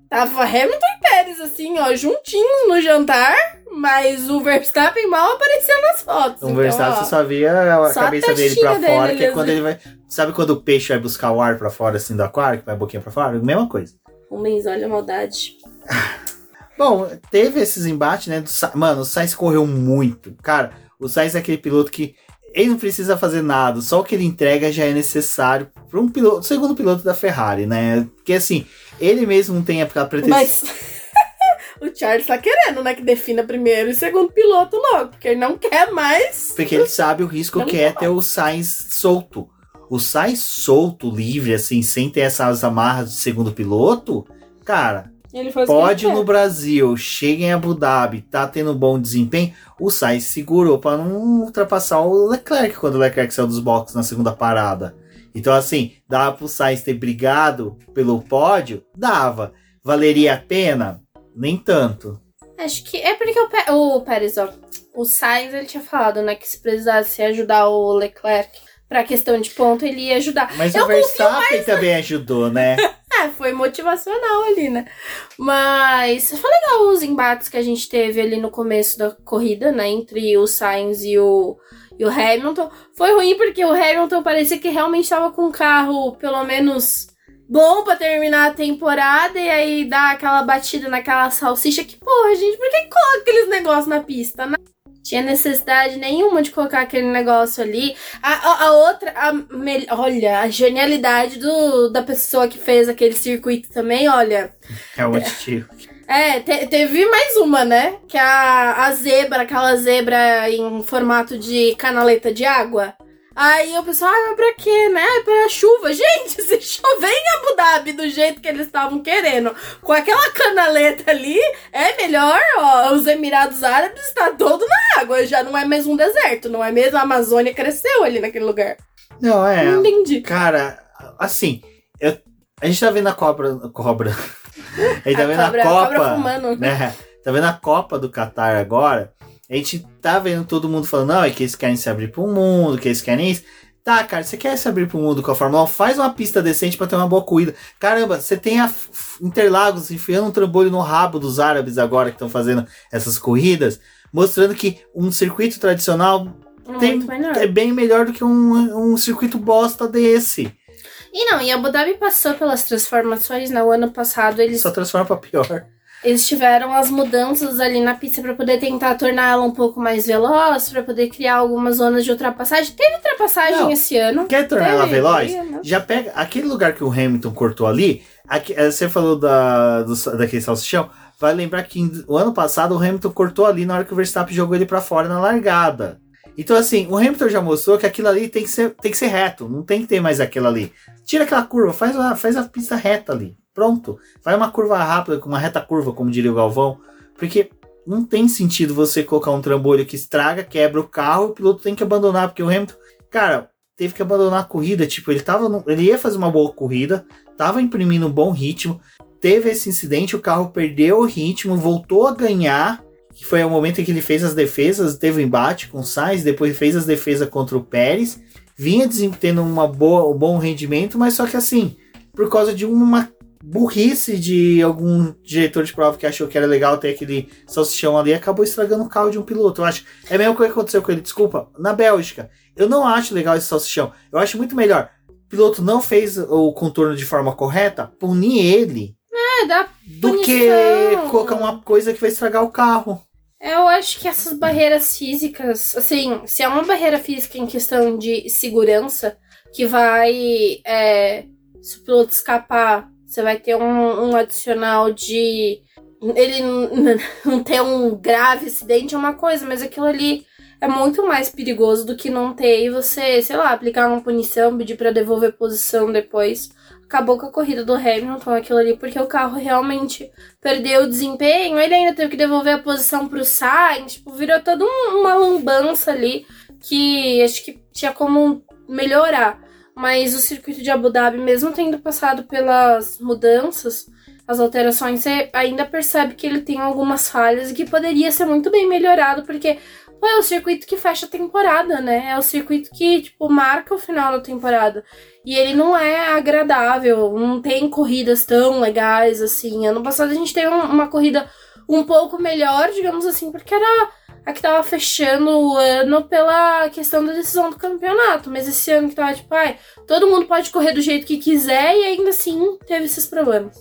[SPEAKER 2] Tava Hamilton e Pérez, assim, ó, juntinhos no jantar, mas o Verstappen mal aparecia nas fotos.
[SPEAKER 1] O
[SPEAKER 2] então,
[SPEAKER 1] Verstappen
[SPEAKER 2] ó,
[SPEAKER 1] só via a
[SPEAKER 2] só a
[SPEAKER 1] cabeça dele
[SPEAKER 2] testinha
[SPEAKER 1] pra fora,
[SPEAKER 2] dele
[SPEAKER 1] que é quando ele vai. Sabe quando o peixe vai buscar o ar pra fora, assim, do aquário, que vai a boquinha pra fora? Mesma coisa.
[SPEAKER 2] Homens, olha a maldade.
[SPEAKER 1] Bom, teve esses embates, né? Mano, o Sainz correu muito. Cara, o Sainz é aquele piloto que ele não precisa fazer nada, só o que ele entrega já é necessário para um piloto, segundo piloto da Ferrari, né? Porque assim, ele mesmo não tem a pretensão.
[SPEAKER 2] Mas o Charles tá querendo, né, que defina primeiro e segundo piloto logo, porque ele não quer mais.
[SPEAKER 1] Porque ele sabe o risco
[SPEAKER 2] Não
[SPEAKER 1] que é ter o Sainz solto. O Sainz solto, livre, assim, sem ter essas amarras de segundo piloto, cara, pode no Brasil, chega em Abu Dhabi, tá tendo bom desempenho, o Sainz segurou para não ultrapassar o Leclerc quando o Leclerc saiu dos boxes na segunda parada. Então, assim, dava pro Sainz ter brigado pelo pódio? Dava. Valeria a pena? Nem tanto.
[SPEAKER 2] Acho que é porque o, Pé- o Pérez, ó, o Sainz, ele tinha falado, né, que se precisasse ajudar o Leclerc pra questão de ponto, ele ia ajudar.
[SPEAKER 1] Mas
[SPEAKER 2] Eu
[SPEAKER 1] o Verstappen também ajudou, né?
[SPEAKER 2] É, foi motivacional ali, né? Mas foi legal os embates que a gente teve ali no começo da corrida, né? Entre o Sainz e o, e o Hamilton. Foi ruim porque o Hamilton parecia que realmente estava com um carro, pelo menos, bom pra terminar a temporada. E aí dá aquela batida naquela salsicha que, porra, gente, por que coloca aqueles negócios na pista, né? Tinha necessidade nenhuma de colocar aquele negócio ali. A, a, a outra, a mel- olha, a genialidade do, da pessoa que fez aquele circuito também, olha.
[SPEAKER 1] É o motivo.
[SPEAKER 2] É, te- teve mais uma, né? Que é a, a zebra, aquela zebra em formato de canaleta de água. Aí o pessoal, ah, mas pra quê, né? Ah, Pra chuva. Gente, se chover em Abu Dhabi do jeito que eles estavam querendo, com aquela canaleta ali, é melhor, ó, os Emirados Árabes está todo na água. Já não é mais um deserto, não é mesmo? A Amazônia cresceu ali naquele lugar.
[SPEAKER 1] Não, é.
[SPEAKER 2] Não entendi.
[SPEAKER 1] Cara, assim, eu- a gente tá vendo a cobra. Cobra. A gente tá
[SPEAKER 2] A
[SPEAKER 1] vendo
[SPEAKER 2] cobra-
[SPEAKER 1] a
[SPEAKER 2] a
[SPEAKER 1] Copa.
[SPEAKER 2] cobra fumando.
[SPEAKER 1] Né? Tá vendo a Copa do Catar agora? A gente tá vendo todo mundo falando, não, é que eles querem se abrir pro mundo, que eles querem isso. Tá, cara, você quer se abrir pro mundo com a Fórmula 1? Faz uma pista decente pra ter uma boa corrida. Caramba, você tem a Interlagos enfiando um trambolho no rabo dos árabes agora que estão fazendo essas corridas, mostrando que um circuito tradicional tem-
[SPEAKER 2] Muito melhor.
[SPEAKER 1] é bem melhor do que um, um circuito bosta desse.
[SPEAKER 2] E não, e Abu Dhabi passou pelas transformações, né? O ano passado eles,
[SPEAKER 1] Só transforma pra pior.
[SPEAKER 2] Eles tiveram as mudanças ali na pista pra poder tentar tornar ela um pouco mais veloz, pra poder criar algumas zonas de ultrapassagem. Teve ultrapassagem
[SPEAKER 1] Não.
[SPEAKER 2] esse ano.
[SPEAKER 1] Quer tornar ela veloz?
[SPEAKER 2] né?
[SPEAKER 1] Já pega aquele lugar que o Hamilton cortou ali. aqui- eh, você falou da, do, daquele salsichão. Vai lembrar que o ano passado o Hamilton cortou ali na hora que o Verstappen jogou ele pra fora na largada. Então, assim, o Hamilton já mostrou que aquilo ali tem que ser, tem que ser reto, não tem que ter mais aquilo ali. Tira aquela curva, faz, faz a pista reta ali. Pronto. Faz uma curva rápida, uma reta curva, como diria o Galvão. Porque não tem sentido você colocar um trambolho que estraga, quebra o carro, o piloto tem que abandonar, porque o Hamilton, cara, teve que abandonar a corrida. Tipo, ele tava. no- ele ia fazer uma boa corrida, tava imprimindo um bom ritmo. Teve esse incidente, o carro perdeu o ritmo, voltou a ganhar. Que foi o momento em que ele fez as defesas, teve um embate com o Sainz, depois fez as defesas contra o Pérez. Vinha tendo uma boa, um bom rendimento, mas só que assim, por causa de uma burrice de algum diretor de prova que achou que era legal ter aquele salsichão ali, acabou estragando o carro de um piloto. Eu acho. É a mesma coisa que aconteceu com ele, desculpa, na Bélgica. Eu não acho legal esse salsichão. Eu acho muito melhor. O piloto não fez o contorno de forma correta, punir ele
[SPEAKER 2] É, dá
[SPEAKER 1] do que
[SPEAKER 2] Punição.
[SPEAKER 1] colocar uma coisa que vai estragar o carro.
[SPEAKER 2] Eu acho que essas barreiras físicas, assim, se é uma barreira física em questão de segurança, que vai. é, se o piloto escapar, você vai ter um, um adicional de. Ele não ter um grave acidente é uma coisa, mas aquilo ali é muito mais perigoso do que não ter e você, sei lá, aplicar uma punição, pedir pra devolver posição depois. Acabou com a corrida do Hamilton aquilo ali, porque o carro realmente perdeu o desempenho, ele ainda teve que devolver a posição pro Sainz, tipo, virou toda um- uma lambança ali que acho que tinha como melhorar. Mas o circuito de Abu Dhabi, mesmo tendo passado pelas mudanças, as alterações, você ainda percebe que ele tem algumas falhas e que poderia ser muito bem melhorado, porque pô, é o circuito que fecha a temporada, né? É o circuito que, tipo, marca o final da temporada. E ele não é agradável, não tem corridas tão legais assim. Ano passado a gente teve um- uma corrida um pouco melhor, digamos assim, porque era a que tava fechando o ano pela questão da decisão do campeonato. Mas esse ano que tava tipo, ai, todo mundo pode correr do jeito que quiser e ainda assim teve esses problemas.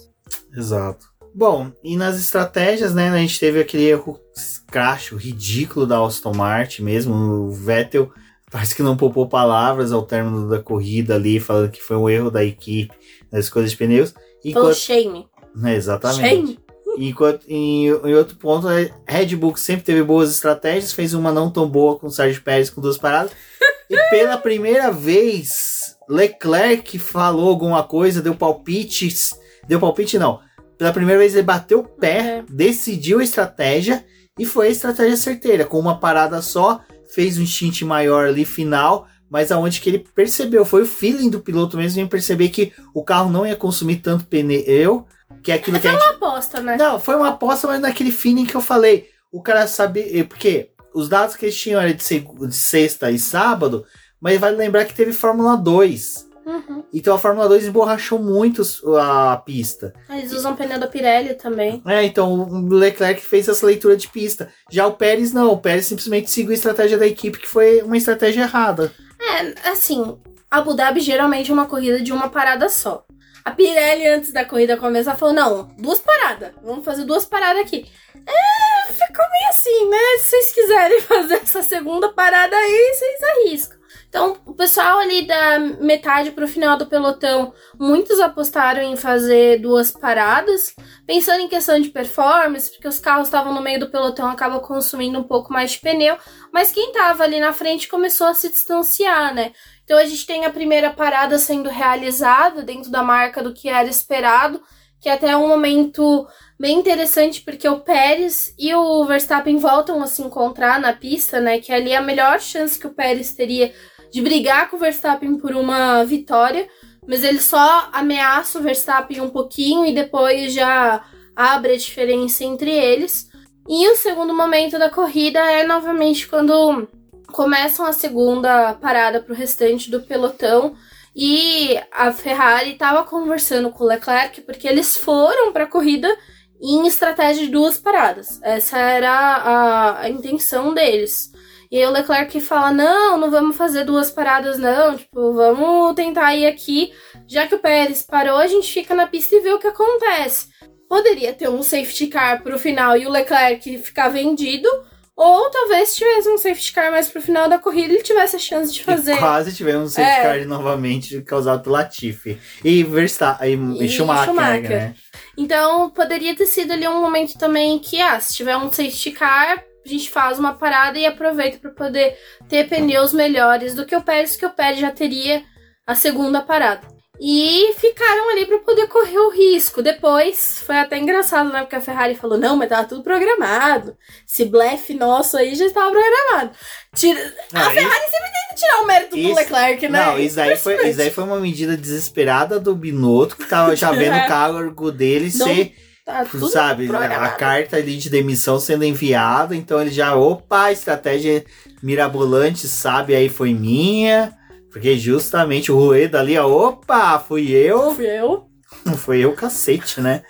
[SPEAKER 1] Exato. Bom, e nas estratégias, né, a gente teve aquele erro cracho, ridículo da Aston Martin mesmo. O Vettel parece que não poupou palavras ao término da corrida ali, falando que foi um erro da equipe nas escolhas de pneus.
[SPEAKER 2] Falou
[SPEAKER 1] Enquanto,
[SPEAKER 2] shame.
[SPEAKER 1] né, exatamente.
[SPEAKER 2] Shame?
[SPEAKER 1] Enquanto, em, em outro ponto, a Red Bull sempre teve boas estratégias, fez uma não tão boa com o Sérgio Pérez com duas paradas. e pela primeira vez, Leclerc falou alguma coisa, deu palpites. Deu palpite, não. Pela primeira vez ele bateu o pé,
[SPEAKER 2] É.
[SPEAKER 1] decidiu a estratégia e foi a estratégia certeira. Com uma parada só, fez um stint maior ali final mas aonde que ele percebeu, foi o feeling do piloto mesmo em perceber que o carro não ia consumir tanto pneu, que é aquilo que a
[SPEAKER 2] Foi
[SPEAKER 1] gente...
[SPEAKER 2] uma aposta, né?
[SPEAKER 1] Não, foi uma aposta, mas naquele feeling que eu falei. O cara sabia. Porque os dados que eles tinham eram de, seg- de sexta e sábado, mas vale lembrar que teve Fórmula 2.
[SPEAKER 2] Uhum.
[SPEAKER 1] Então a Fórmula 2 emborrachou muito a pista.
[SPEAKER 2] Eles usam pneu da Pirelli também.
[SPEAKER 1] É, então o Leclerc fez essa leitura de pista. Já o Pérez não, o Pérez simplesmente seguiu a estratégia da equipe, que foi uma estratégia errada.
[SPEAKER 2] É, assim, Abu Dhabi geralmente é uma corrida de uma parada só. A Pirelli, antes da corrida começar, falou: não, duas paradas. Vamos fazer duas paradas aqui. É, ficou meio assim, né? Se vocês quiserem fazer essa segunda parada aí, vocês arriscam. Então, o pessoal ali da metade pro final do pelotão, muitos apostaram em fazer duas paradas, pensando em questão de performance, porque os carros estavam no meio do pelotão, acaba consumindo um pouco mais de pneu, mas quem tava ali na frente começou a se distanciar, né? Então a gente tem a primeira parada sendo realizada dentro da marca do que era esperado, que é até um momento bem interessante porque o Pérez e o Verstappen voltam a se encontrar na pista, né? Que ali é a melhor chance que o Pérez teria de brigar com o Verstappen por uma vitória, mas ele só ameaça o Verstappen um pouquinho e depois já abre a diferença entre eles. E o segundo momento da corrida é novamente quando começam a segunda parada para o restante do pelotão e a Ferrari estava conversando com o Leclerc porque eles foram para a corrida em estratégia de duas paradas. Essa era a, a intenção deles. E aí o Leclerc fala: não, não vamos fazer duas paradas, não. Tipo, vamos tentar ir aqui. Já que o Pérez parou, a gente fica na pista e vê o que acontece. Poderia ter um safety car pro final e o Leclerc ficar vendido. Ou talvez tivesse um safety car mais pro final da corrida ele tivesse a chance de fazer.
[SPEAKER 1] E quase tivemos um safety
[SPEAKER 2] É.
[SPEAKER 1] car novamente causado pelo Latifi. E Verstappen, e,
[SPEAKER 2] E
[SPEAKER 1] Schumacher,
[SPEAKER 2] Schumacher.
[SPEAKER 1] né?
[SPEAKER 2] Então, poderia ter sido ali um momento também que, ah, se tiver um safety car, a gente faz uma parada e aproveita para poder ter pneus melhores do que o Pérez, que o Pérez já teria a segunda parada. E ficaram ali para poder correr o risco. Depois, foi até engraçado, né? Porque a Ferrari falou: não, mas tava tudo programado. Esse blefe nosso aí já estava programado. Tira...
[SPEAKER 1] Não,
[SPEAKER 2] a Ferrari sempre tenta tirar o mérito do
[SPEAKER 1] Isso-
[SPEAKER 2] Leclerc, né?
[SPEAKER 1] Não, isso daí, foi, isso daí foi uma medida desesperada do Binotto, que tava já vendo
[SPEAKER 2] É.
[SPEAKER 1] o cargo dele
[SPEAKER 2] Não
[SPEAKER 1] ser,
[SPEAKER 2] Tá tudo
[SPEAKER 1] sabe, a
[SPEAKER 2] programado.
[SPEAKER 1] carta ali de demissão sendo enviada, então ele já, opa, estratégia mirabolante, sabe, aí foi minha, porque justamente o Rueda ali, ó, opa, fui eu,
[SPEAKER 2] Fui eu.
[SPEAKER 1] foi eu cacete, né?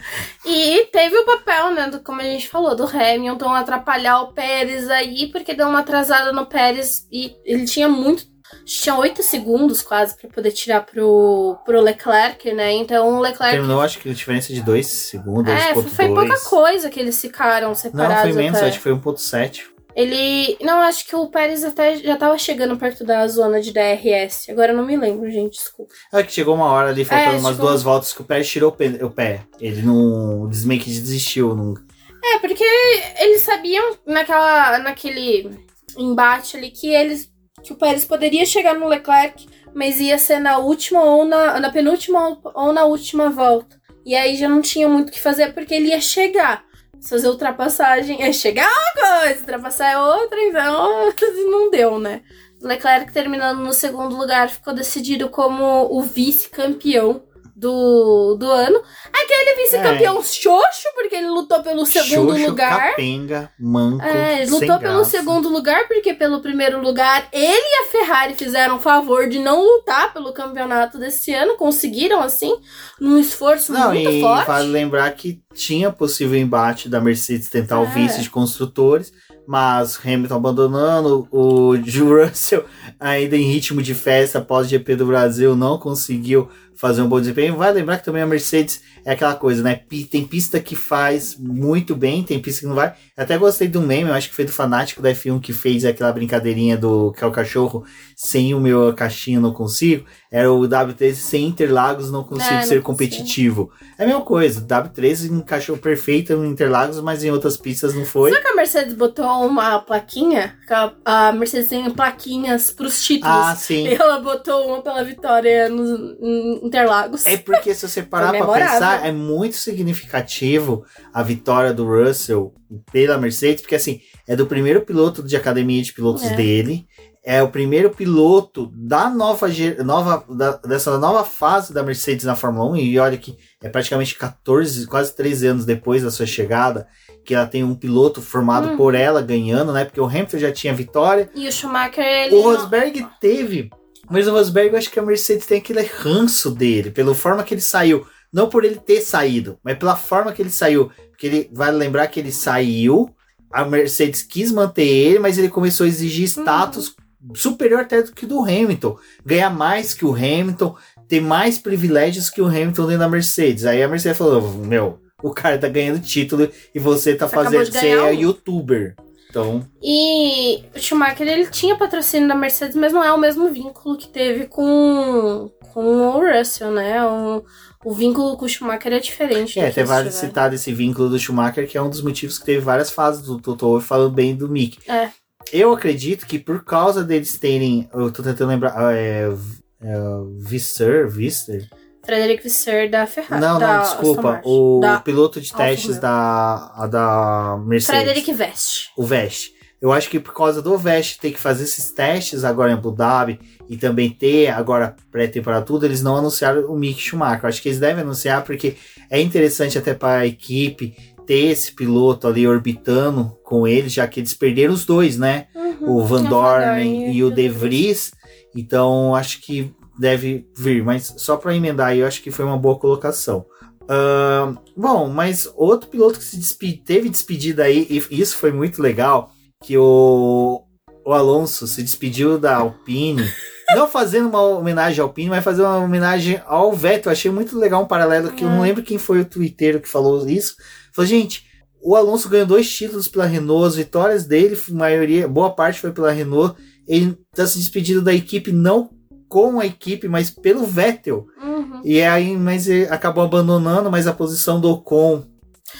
[SPEAKER 2] E teve o papel, né, do, como a gente falou, do Hamilton atrapalhar o Pérez aí, porque deu uma atrasada no Pérez e ele tinha muito. Tinha oito segundos quase pra poder tirar pro, pro Leclerc, né? Então o Leclerc.
[SPEAKER 1] Terminou, acho que a diferença de 2 segundos,
[SPEAKER 2] É, foi,
[SPEAKER 1] 2.2.
[SPEAKER 2] foi pouca coisa que eles ficaram
[SPEAKER 1] Não,
[SPEAKER 2] separados.
[SPEAKER 1] foi menos,
[SPEAKER 2] até.
[SPEAKER 1] acho que foi 1.7.
[SPEAKER 2] Ele. Não, acho que o Pérez até já tava chegando perto da zona de DRS. Agora eu não me lembro, gente, desculpa.
[SPEAKER 1] É que chegou uma hora ali, faltando
[SPEAKER 2] É,
[SPEAKER 1] umas
[SPEAKER 2] chegou-
[SPEAKER 1] duas voltas, que o Pérez tirou o pé. Ele não. meio que desistiu. Não...
[SPEAKER 2] É, porque eles sabiam naquela, naquele embate ali que eles que o Pérez poderia chegar no Leclerc, mas ia ser na última ou na, na penúltima ou na última volta. E aí já não tinha muito o que fazer porque ele ia chegar. Fazer ultrapassagem é chegar uma coisa, ultrapassar é outra, então não deu, né? Leclerc terminando no segundo lugar ficou decidido como o vice-campeão do, do ano. Aquele vice-campeão xoxo, porque ele lutou pelo segundo
[SPEAKER 1] Xoxo,
[SPEAKER 2] lugar.
[SPEAKER 1] capenga, manco.
[SPEAKER 2] É, ele lutou pelo
[SPEAKER 1] graça.
[SPEAKER 2] segundo lugar, porque pelo primeiro lugar ele e a Ferrari fizeram o favor de não lutar pelo campeonato desse ano, conseguiram assim, num esforço
[SPEAKER 1] Não,
[SPEAKER 2] muito
[SPEAKER 1] e
[SPEAKER 2] forte.
[SPEAKER 1] vale lembrar que tinha possível embate da Mercedes tentar o
[SPEAKER 2] É.
[SPEAKER 1] vice de construtores, mas Hamilton abandonando, o Ju Russell ainda em ritmo de festa após o GP do Brasil não conseguiu fazer um bom desempenho. Vai lembrar que também a Mercedes é aquela coisa, né? Tem pista que faz muito bem, tem pista que não vai. Até gostei do meme, eu acho que foi do fanático da F1 que fez aquela brincadeirinha do que é o cachorro sem o meu caixinha não consigo. Era o W13 sem Interlagos não consigo
[SPEAKER 2] É, não
[SPEAKER 1] ser
[SPEAKER 2] consigo.
[SPEAKER 1] competitivo. É a mesma coisa, o W13 encaixou perfeito no Interlagos, mas em outras pistas não foi.
[SPEAKER 2] Será que a Mercedes botou uma plaquinha? A Mercedes tem plaquinhas pros títulos.
[SPEAKER 1] Ah, sim.
[SPEAKER 2] E ela botou uma pela vitória nos Interlagos.
[SPEAKER 1] É porque se você parar pra pensar, é muito significativo a vitória do Russell pela Mercedes, porque assim, é do primeiro piloto de academia de pilotos
[SPEAKER 2] É.
[SPEAKER 1] dele. É o primeiro piloto da nova, nova da, dessa nova fase da Mercedes na Fórmula 1 e olha que é praticamente 14, quase 13 anos depois da sua chegada que ela tem um piloto formado uhum. por ela ganhando, né? Porque o Hamilton já tinha vitória.
[SPEAKER 2] E o Schumacher ele
[SPEAKER 1] O Rosberg não... teve, mas o Rosberg eu acho que a Mercedes tem aquele ranço dele, pela forma que ele saiu, não por ele ter saído, mas pela forma que ele saiu, porque ele vai lembrar que ele saiu, a Mercedes quis manter ele, mas ele começou a exigir uhum. status superior até do que do Hamilton, ganhar mais que o Hamilton, ter mais privilégios que o Hamilton dentro da Mercedes. Aí a Mercedes falou: Meu, o cara tá ganhando título e você tá você fazendo. Você é um. youtuber. Então.
[SPEAKER 2] E o Schumacher ele tinha patrocínio da Mercedes, mas não é o mesmo vínculo que teve com, com o Russell, né? O, o vínculo com o Schumacher é diferente.
[SPEAKER 1] É, até vale citar esse vínculo do Schumacher, que é um dos motivos que teve várias fases do Toto falando bem do Mick.
[SPEAKER 2] É
[SPEAKER 1] eu acredito que por causa deles terem. Eu tô tentando lembrar. Ah, é. é Visser? Visser?
[SPEAKER 2] Frederic Visser da Ferrari.
[SPEAKER 1] Não, não, desculpa. O da piloto de testes da, da Mercedes.
[SPEAKER 2] Frederic Vest.
[SPEAKER 1] O Vest. Eu acho que por causa do Vest ter que fazer esses testes agora em Abu Dhabi e também ter agora pré-temporada tudo, eles não anunciaram o Mick Schumacher. Eu acho que eles devem anunciar porque é interessante até para a equipe ter esse piloto ali orbitando com eles, já que eles perderam os dois, né? Uhum, o Van Dorn e o De Vries. Então, acho que deve vir. Mas só para emendar aí, eu acho que foi uma boa colocação. Uh, bom, mas outro piloto que se despedi, teve despedida aí, e isso foi muito legal, que o, o Alonso se despediu da Alpine. não fazendo uma homenagem ao Alpine, mas fazendo uma homenagem ao Vettel. Achei muito legal um paralelo que é. eu não é. lembro quem foi o twitteiro que falou isso, Falei, gente, o Alonso ganhou dois títulos pela Renault, as vitórias dele, maioria, boa parte foi pela Renault. Ele está se despedindo da equipe não com a equipe, mas pelo Vettel.
[SPEAKER 2] Uhum.
[SPEAKER 1] E aí, mas ele acabou abandonando, mas a posição do Ocon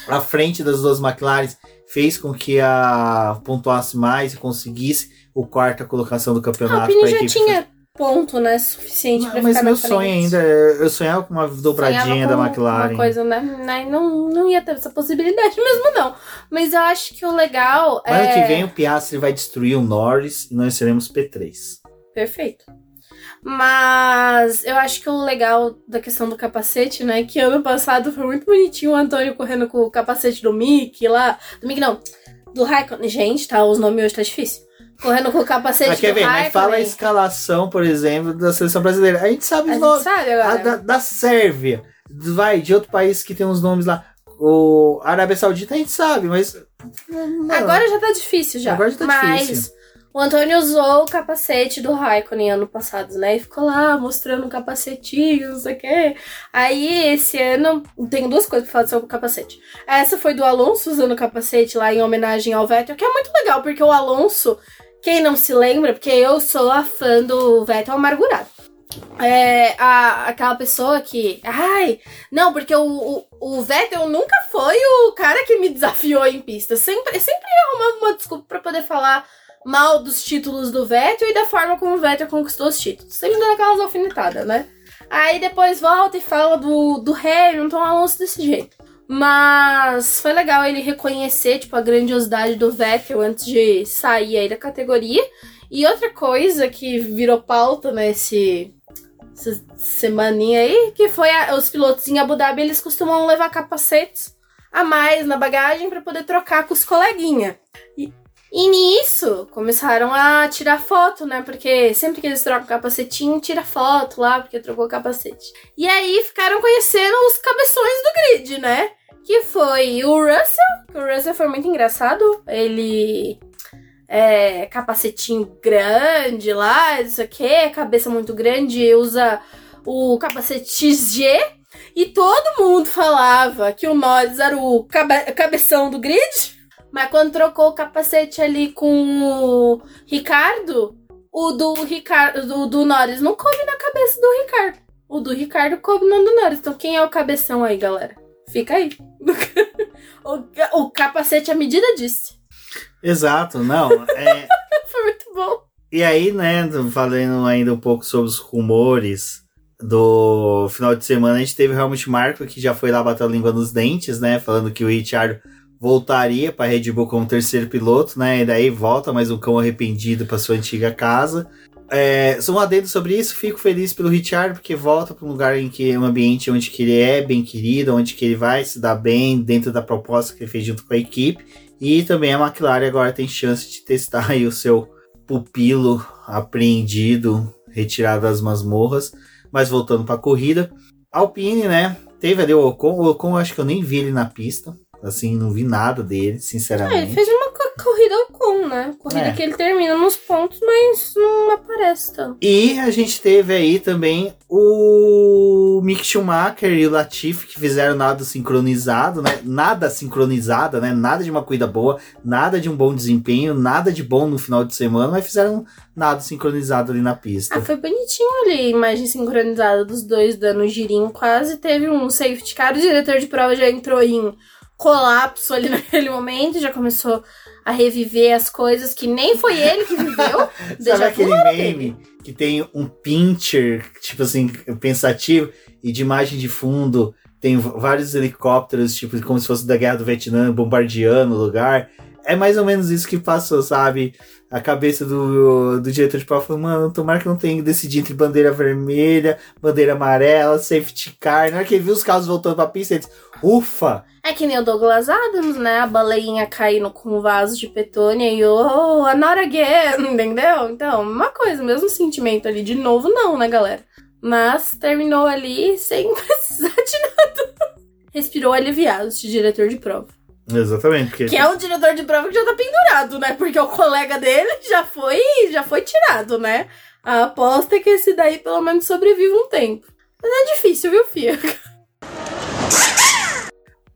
[SPEAKER 1] à frente das duas McLaren fez com que a pontuasse mais e conseguisse o quarta colocação do campeonato. A
[SPEAKER 2] Alpine já tinha ponto, né? Suficiente para
[SPEAKER 1] ficar Mas meu sonho ainda, eu sonhava com uma dobradinha da McLaren.
[SPEAKER 2] Uma coisa, né? Não, não ia ter essa possibilidade mesmo, não. Mas eu acho que o legal
[SPEAKER 1] é. Ano que vem o Piastri vai destruir o Norris e nós seremos P3.
[SPEAKER 2] Perfeito. Mas eu acho que o legal da questão do capacete, né? Que ano passado foi muito bonitinho o Antônio correndo com o capacete do Mickey lá. Do Mickey não, do Raikkonen. Gente, tá? Os nomes hoje tá difícil correndo com o capacete mas, do ver, Mas
[SPEAKER 1] fala a escalação, por exemplo, da seleção brasileira. A gente sabe os nomes.
[SPEAKER 2] Sabe agora. A,
[SPEAKER 1] da, da Sérvia. Vai, de outro país que tem uns nomes lá. O Arábia Saudita a gente sabe, mas.
[SPEAKER 2] Não. Agora já tá difícil já.
[SPEAKER 1] Agora já tá mas...
[SPEAKER 2] difícil. O Antônio usou o capacete do Raikkonen ano passado, né? E ficou lá mostrando o capacetinho, não sei o quê. Aí, esse ano, tenho duas coisas pra falar sobre o capacete. Essa foi do Alonso usando o capacete lá em homenagem ao Vettel, que é muito legal, porque o Alonso, quem não se lembra, porque eu sou a fã do Vettel amargurado. É, a, aquela pessoa que. Ai, não, porque o, o, o, Vettel nunca foi o cara que me desafiou em pista. Sempre, sempre arrumava uma desculpa para poder falar mal dos títulos do Vettel e da forma como o Vettel conquistou os títulos. Sempre dando aquelas alfinetadas, né? Aí depois volta e fala do, do Hamilton Alonso desse jeito. Mas foi legal ele reconhecer, tipo, a grandiosidade do Vettel antes de sair aí da categoria. E outra coisa que virou pauta nesse essa semaninha aí, que foi a, os pilotos em Abu Dhabi, eles costumam levar capacetes a mais na bagagem para poder trocar com os coleguinhas. E, e nisso começaram a tirar foto, né? Porque sempre que eles trocam capacetinho, tira foto lá, porque trocou capacete. E aí ficaram conhecendo os cabeções do grid, né? Que foi o Russell. O Russell foi muito engraçado. Ele é, capacetinho grande lá, isso aqui, cabeça muito grande, usa o capacete XG. E todo mundo falava que o Norris era o cabe cabeção do grid. Mas quando trocou o capacete ali com o Ricardo, o do Ricardo do, do Norris não coube na cabeça do Ricardo. O do Ricardo coube no do Norris. Então quem é o cabeção aí, galera? Fica aí. o, o capacete à medida disse.
[SPEAKER 1] Exato, não. É...
[SPEAKER 2] Foi muito bom.
[SPEAKER 1] E aí, né, falando ainda um pouco sobre os rumores do final de semana, a gente teve realmente Marco que já foi lá bater a língua nos dentes, né, falando que o Richard voltaria para Red Bull como terceiro piloto, né? E daí volta mais um cão arrependido para sua antiga casa. É, sou um adendo sobre isso, fico feliz pelo Richard, porque volta para um lugar em que é um ambiente onde que ele é bem querido, onde que ele vai se dar bem dentro da proposta que ele fez junto com a equipe. E também a McLaren agora tem chance de testar o seu pupilo apreendido, retirado das masmorras. Mas voltando para a corrida, Alpine, né? Teve ali o Ocon, o Ocon acho que eu nem vi ele na pista, assim, não vi nada dele, sinceramente.
[SPEAKER 2] É, ele fez uma corrida Ocon, né? Corrida
[SPEAKER 1] É.
[SPEAKER 2] que ele termina nos pontos, mas não aparece tanto.
[SPEAKER 1] E a gente teve aí também o Mick Schumacher e o Latifi que fizeram nada sincronizado, né? Nada sincronizado, né? Nada de uma corrida boa, nada de um bom desempenho, nada de bom no final de semana, mas fizeram nada sincronizado ali na pista.
[SPEAKER 2] Ah, foi bonitinho ali, a imagem sincronizada dos dois dando um girinho. Quase teve um safety car. O diretor de prova já entrou em colapso ali naquele momento, já começou a reviver as coisas que nem foi ele que viveu.
[SPEAKER 1] Sabe aquele meme que tem um pincher, tipo assim, pensativo, e de imagem de fundo tem vários helicópteros, tipo, como se fosse da Guerra do Vietnã, bombardeando o lugar. É mais ou menos isso que passou, sabe? A cabeça do, do diretor de prova falou, mano, tomara que não tenha que decidir entre bandeira vermelha, bandeira amarela, safety car. Na hora que ele viu os carros voltando pra pista, ele disse, ufa!
[SPEAKER 2] É que nem o Douglas Adams, né? A baleinha caindo com um vaso de petônia e oh, not again, entendeu? Então, uma coisa, mesmo sentimento ali. De novo, não, né, galera? Mas terminou ali sem precisar de nada. Respirou aliviado, esse diretor de prova.
[SPEAKER 1] Exatamente, porque...
[SPEAKER 2] Que é o diretor de prova que já tá pendurado, né? Porque o colega dele já foi, já foi tirado, né? A aposta é que esse daí pelo menos sobrevive um tempo. Mas é difícil, viu, Fia?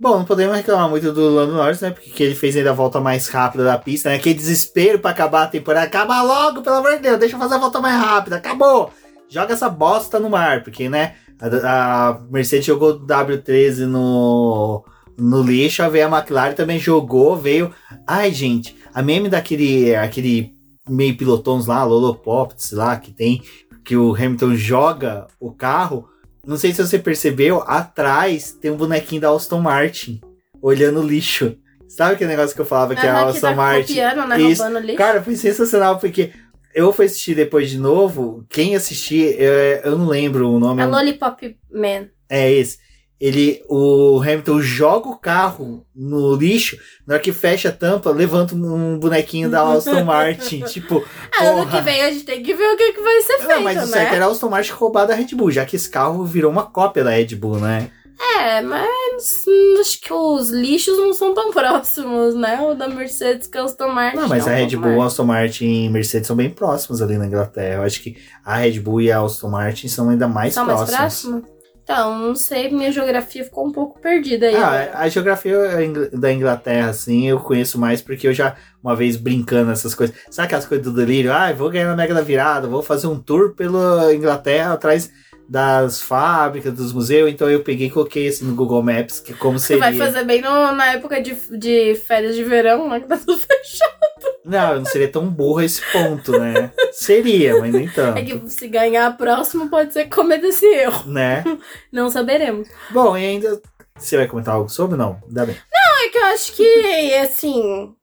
[SPEAKER 1] Bom, não podemos reclamar muito do Lando Norris, né? Porque que ele fez ainda a volta mais rápida da pista, né? Aquele desespero pra acabar a temporada. Acaba logo, pelo amor de Deus, deixa eu fazer a volta mais rápida. Acabou! Joga essa bosta no mar, porque, né? A, a Mercedes jogou W13 no, no lixo, a veio a McLaren também jogou, veio. Ai, gente, a meme daquele aquele meio pilotões lá, Lolopops lá, que tem, que o Hamilton joga o carro. Não sei se você percebeu, atrás tem um bonequinho da Aston Martin olhando o lixo. Sabe aquele negócio que eu falava que a
[SPEAKER 2] Aham, que
[SPEAKER 1] Aston
[SPEAKER 2] tá
[SPEAKER 1] Martin.
[SPEAKER 2] copiando, né?
[SPEAKER 1] Isso.
[SPEAKER 2] Lixo.
[SPEAKER 1] Cara, foi sensacional, porque eu fui assistir depois de novo. Quem assistir, eu, eu não lembro o nome.
[SPEAKER 2] É Lollipop Man.
[SPEAKER 1] É esse. Ele, o Hamilton joga o carro no lixo, na hora que fecha a tampa, levanta um bonequinho da Aston Martin. tipo,
[SPEAKER 2] Ah, ano que vem a gente tem que ver o que, que vai ser feito,
[SPEAKER 1] Não, mas o certo
[SPEAKER 2] né?
[SPEAKER 1] era a Aston Martin roubar da Red Bull, já que esse carro virou uma cópia da Red Bull, né?
[SPEAKER 2] É, mas acho que os lixos não são tão próximos, né? O da Mercedes que é o Aston Martin.
[SPEAKER 1] Não, mas
[SPEAKER 2] é
[SPEAKER 1] a Red Bull, a
[SPEAKER 2] mais.
[SPEAKER 1] Aston Martin e Mercedes são bem próximos ali na Inglaterra. Eu acho que a Red Bull e a Aston Martin são ainda mais
[SPEAKER 2] São mais
[SPEAKER 1] próximos.
[SPEAKER 2] Então, não sei, minha geografia ficou um pouco perdida aí.
[SPEAKER 1] Ah, a geografia ing- da Inglaterra, assim, eu conheço mais porque eu já, uma vez brincando essas coisas. Sabe aquelas coisas do delírio? Ah, vou ganhar na Mega da Virada, vou fazer um tour pela Inglaterra atrás das fábricas, dos museus. Então eu peguei e coloquei assim no Google Maps, que como
[SPEAKER 2] Você
[SPEAKER 1] seria.
[SPEAKER 2] vai fazer bem no- na época de, de férias de verão, né? Que tá tudo fechado.
[SPEAKER 1] Não, eu não seria tão burro a esse ponto, né? seria, mas nem tanto.
[SPEAKER 2] É que se ganhar próximo, pode ser que cometa esse erro.
[SPEAKER 1] Né?
[SPEAKER 2] Não saberemos.
[SPEAKER 1] Bom, e ainda. Você vai comentar algo sobre? Não, ainda bem.
[SPEAKER 2] É que eu acho que, assim,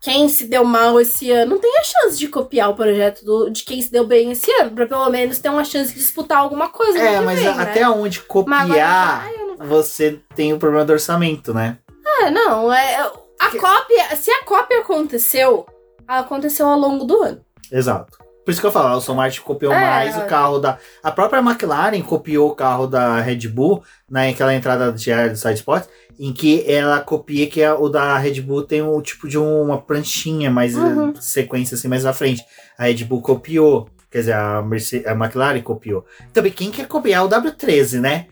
[SPEAKER 2] quem se deu mal esse ano tem a chance de copiar o projeto do, de quem se deu bem esse ano, pra pelo menos ter uma chance de disputar alguma coisa.
[SPEAKER 1] É, mas
[SPEAKER 2] vem,
[SPEAKER 1] a-
[SPEAKER 2] né?
[SPEAKER 1] até onde copiar,
[SPEAKER 2] ai, eu não-
[SPEAKER 1] você tem o problema do orçamento, né?
[SPEAKER 2] É, não, é, a
[SPEAKER 1] Que-
[SPEAKER 2] cópia, se a cópia aconteceu, ela aconteceu ao longo do ano.
[SPEAKER 1] Exato. Por isso que eu falo, a Aston Martin copiou
[SPEAKER 2] É,
[SPEAKER 1] mais o carro da. A própria McLaren copiou o carro da Red Bull naquela entrada de área do side spot, em que ela copia que é o da Red Bull tem um tipo de uma pranchinha mais
[SPEAKER 2] Uhum.
[SPEAKER 1] eh, sequência assim mais à frente. A Red Bull copiou. Quer dizer, a, Merce- a McLaren copiou. Também quem quer copiar o W13, né?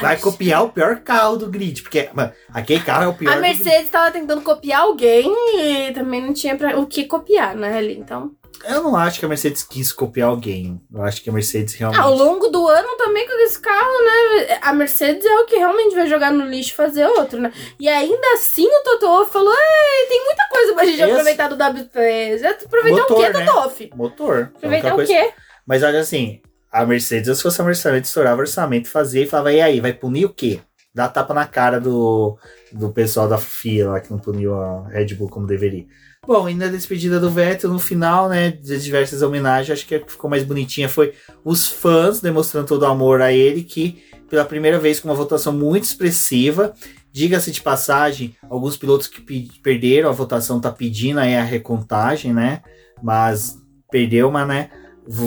[SPEAKER 1] Vai
[SPEAKER 2] Ai,
[SPEAKER 1] copiar o pior carro do grid, porque mano, aquele carro é o pior.
[SPEAKER 2] A. Mercedes tava tentando copiar alguém e também não tinha pra, o que copiar, né, ali, então...
[SPEAKER 1] Eu não acho que a Mercedes quis copiar alguém. Eu acho que a Mercedes realmente.
[SPEAKER 2] Ah, ao longo do ano também com esse carro, né? A Mercedes é o que realmente vai jogar no lixo e fazer outro, né? E ainda assim o Toto Wolff falou: Ei, tem muita coisa pra gente
[SPEAKER 1] Esse-
[SPEAKER 2] aproveitar do W3. Aproveitar o
[SPEAKER 1] Motor,
[SPEAKER 2] quê,
[SPEAKER 1] né?
[SPEAKER 2] Toto Wolff?
[SPEAKER 1] Motor. É
[SPEAKER 2] Aproveitar o quê?
[SPEAKER 1] Mas olha assim, a Mercedes, se fosse a Mercedes, estourava o orçamento, fazia e falava, e aí, vai punir o quê? dar tapa na cara do, do pessoal da FIA lá que não puniu a Red Bull como deveria. Bom, e na despedida do Vettel, no final, né, de diversas homenagens, acho que ficou mais bonitinha foi os fãs demonstrando todo o amor a ele, que pela primeira vez com uma votação muito expressiva, diga-se de passagem, alguns pilotos que perderam a votação tá pedindo aí a recontagem, né, mas perdeu, mas, né,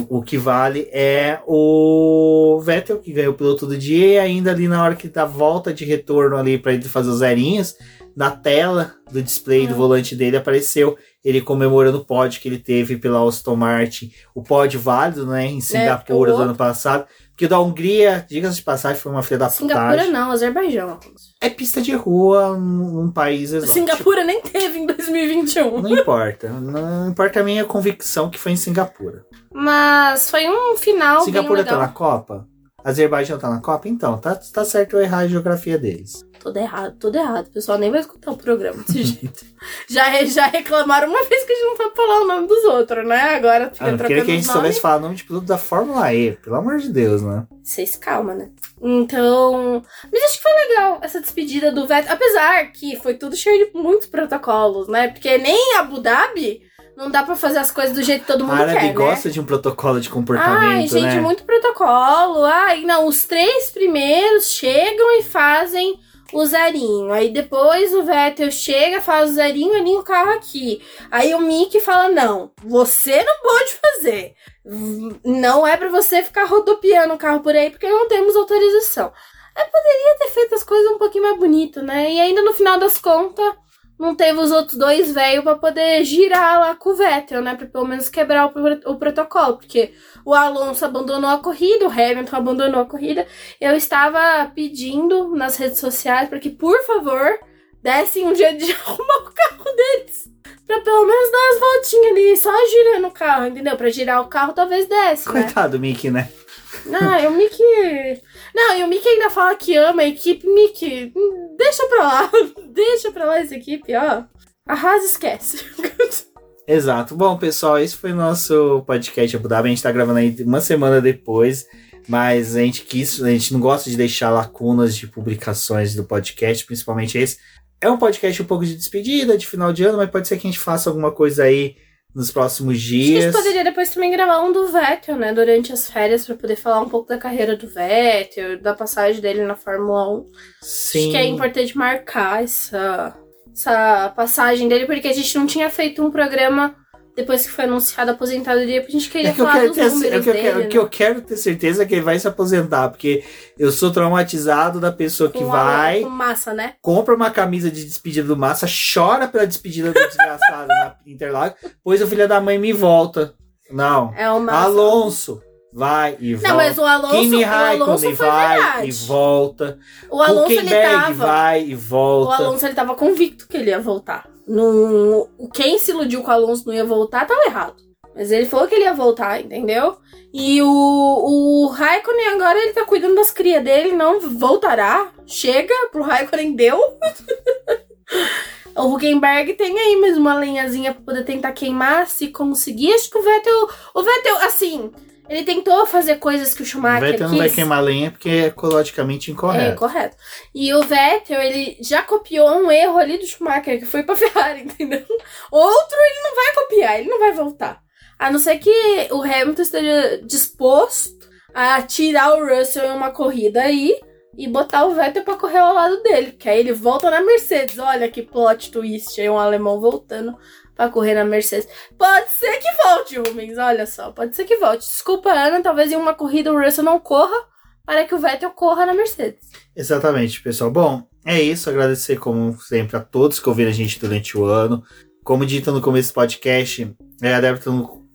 [SPEAKER 1] o que vale é o Vettel, que ganhou o piloto do dia, e ainda ali na hora que dá volta de retorno ali para ele fazer os zerinhos, na tela do display do é. volante dele apareceu ele comemorando o pódio que ele teve pela Aston Martin, o pódio válido, né, em é, Singapura é, do ano passado. Porque da Hungria, diga-se de passagem, foi uma filha da
[SPEAKER 2] Singapura putagem. não, Azerbaijão.
[SPEAKER 1] É pista de rua num país exótico.
[SPEAKER 2] Singapura nem teve em 2021.
[SPEAKER 1] Não importa. Não importa a minha convicção que foi em Singapura.
[SPEAKER 2] Mas foi um final
[SPEAKER 1] Singapura
[SPEAKER 2] tá
[SPEAKER 1] na Copa? Azerbaijão tá na Copa? Então, tá, tá certo eu errar a geografia deles.
[SPEAKER 2] Tudo errado, tudo errado. O pessoal nem vai escutar o programa desse jeito. já, já reclamaram uma vez que a gente não sabe falar o nome dos outros, né? Agora fica ah,
[SPEAKER 1] queria que a gente soubesse falar o nome de produto da Fórmula E, pelo amor de Deus, né?
[SPEAKER 2] Vocês calma, né? Então. Mas acho que foi legal essa despedida do Vettel. Apesar que foi tudo cheio de muitos protocolos, né? Porque nem Abu Dhabi não dá para fazer as coisas do jeito que todo mundo
[SPEAKER 1] a
[SPEAKER 2] quer,
[SPEAKER 1] gosta
[SPEAKER 2] né?
[SPEAKER 1] de um protocolo de comportamento,
[SPEAKER 2] Ai, gente,
[SPEAKER 1] né?
[SPEAKER 2] muito protocolo. Ai, não, os três primeiros chegam e fazem o zerinho. Aí depois o Vettel chega, faz o zerinho e alinha o carro aqui. Aí o Mickey fala: Não, você não pode fazer. Não é para você ficar rodopiando o carro por aí porque não temos autorização. Eu poderia ter feito as coisas um pouquinho mais bonito, né? E ainda no final das contas não teve os outros dois velhos para poder girar lá com o Vettel, né? Pra pelo menos quebrar o, o, protocolo. Porque o Alonso abandonou a corrida, o Hamilton abandonou a corrida. Eu estava pedindo nas redes sociais para que, por favor, dessem um jeito de arrumar o carro deles. Pra pelo menos dar umas voltinhas ali, só girando o carro, entendeu? Pra girar o carro talvez desse.
[SPEAKER 1] Né? Coitado, né? Mickey, né?
[SPEAKER 2] Não, o Mickey. Não, e o Mickey ainda fala que ama a equipe. Mickey, deixa pra lá. Deixa pra lá essa equipe, ó. Arrasa esquece.
[SPEAKER 1] Exato. Bom, pessoal, esse foi o nosso podcast Abu Dhabi. A gente tá gravando aí uma semana depois. Mas a gente quis, a gente não gosta de deixar lacunas de publicações do podcast, principalmente esse. É um podcast um pouco de despedida, de final de ano, mas pode ser que a gente faça alguma coisa aí nos próximos dias.
[SPEAKER 2] a gente poderia depois também gravar um do Vettel, né? Durante as férias, para poder falar um pouco da carreira do Vettel, da passagem dele na Fórmula 1. Sim. Acho que é importante marcar essa, essa passagem dele, porque a gente não tinha feito um programa depois que foi anunciado a aposentadoria, porque a gente queria é que falar dos ter, números é que eu
[SPEAKER 1] dele.
[SPEAKER 2] Quero,
[SPEAKER 1] né? que eu quero ter certeza que ele vai se aposentar, porque eu sou traumatizado da pessoa que com vai...
[SPEAKER 2] Com massa, né?
[SPEAKER 1] Compra uma camisa de despedida do Massa, chora pela despedida do desgraçado na Interlagos, pois o filho da mãe me volta. Não.
[SPEAKER 2] É o Massa.
[SPEAKER 1] Alonso vai e volta.
[SPEAKER 2] Não, mas o Alonso, Kimi Raikkonen
[SPEAKER 1] vai
[SPEAKER 2] verdade.
[SPEAKER 1] e volta.
[SPEAKER 2] O Alonso ele tava,
[SPEAKER 1] vai e volta.
[SPEAKER 2] O Alonso ele tava convicto que ele ia voltar. No, quem se iludiu com o Alonso não ia voltar, tava errado. Mas ele falou que ele ia voltar, entendeu? E o, o Raikkonen agora ele tá cuidando das crias dele, não voltará. Chega, pro Raikkonen deu. o Huckenberg tem aí mais uma lenhazinha pra poder tentar queimar, se conseguir. Acho que o Vettel. O Vettel, assim, ele tentou fazer coisas que o Schumacher.
[SPEAKER 1] O Vettel não vai queimar lenha porque é ecologicamente incorreto.
[SPEAKER 2] É, correto. E o Vettel, ele já copiou um erro ali do Schumacher, que foi pra Ferrari, entendeu? Outro ele não vai copiar, ele não vai voltar. A não ser que o Hamilton esteja disposto a tirar o Russell em uma corrida aí e botar o Vettel pra correr ao lado dele. Que aí ele volta na Mercedes. Olha que plot twist aí, um alemão voltando para correr na Mercedes. Pode ser que volte, Rubens, olha só. Pode ser que volte. Desculpa, Ana, talvez em uma corrida o Russell não corra para que o Vettel corra na Mercedes.
[SPEAKER 1] Exatamente, pessoal. Bom, é isso. Agradecer, como sempre, a todos que ouviram a gente durante o ano. Como dito no começo do podcast, é, a Débora,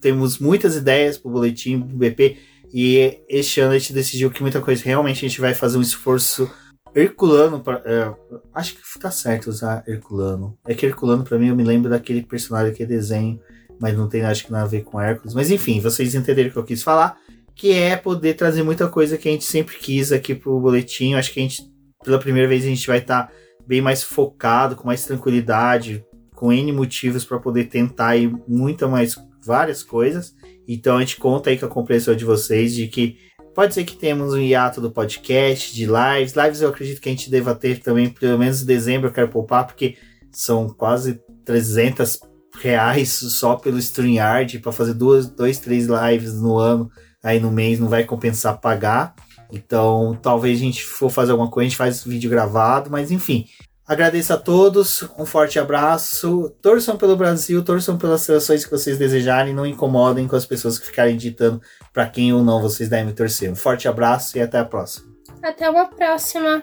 [SPEAKER 1] temos muitas ideias para o boletim do BP. E este ano a gente decidiu que muita coisa realmente a gente vai fazer um esforço Herculano, pra, é, acho que tá certo usar Herculano. É que Herculano, para mim, eu me lembro daquele personagem, aquele desenho, mas não tem acho que nada a ver com Hércules. Mas enfim, vocês entenderam o que eu quis falar, que é poder trazer muita coisa que a gente sempre quis aqui pro boletim. Acho que a gente, pela primeira vez, a gente vai estar tá bem mais focado, com mais tranquilidade, com N motivos para poder tentar aí muita mais várias coisas. Então a gente conta aí com a compreensão de vocês de que Pode ser que temos um hiato do podcast, de lives. Lives eu acredito que a gente deva ter também, pelo menos em dezembro eu quero poupar, porque são quase 300 reais só pelo StreamYard para fazer duas, dois, três lives no ano, aí no mês não vai compensar pagar. Então, talvez a gente for fazer alguma coisa, a gente faz vídeo gravado, mas enfim. Agradeço a todos, um forte abraço. Torçam pelo Brasil, torçam pelas seleções que vocês desejarem, não incomodem com as pessoas que ficarem ditando para quem ou não vocês devem torcer. Um forte abraço e até a próxima.
[SPEAKER 2] Até uma próxima.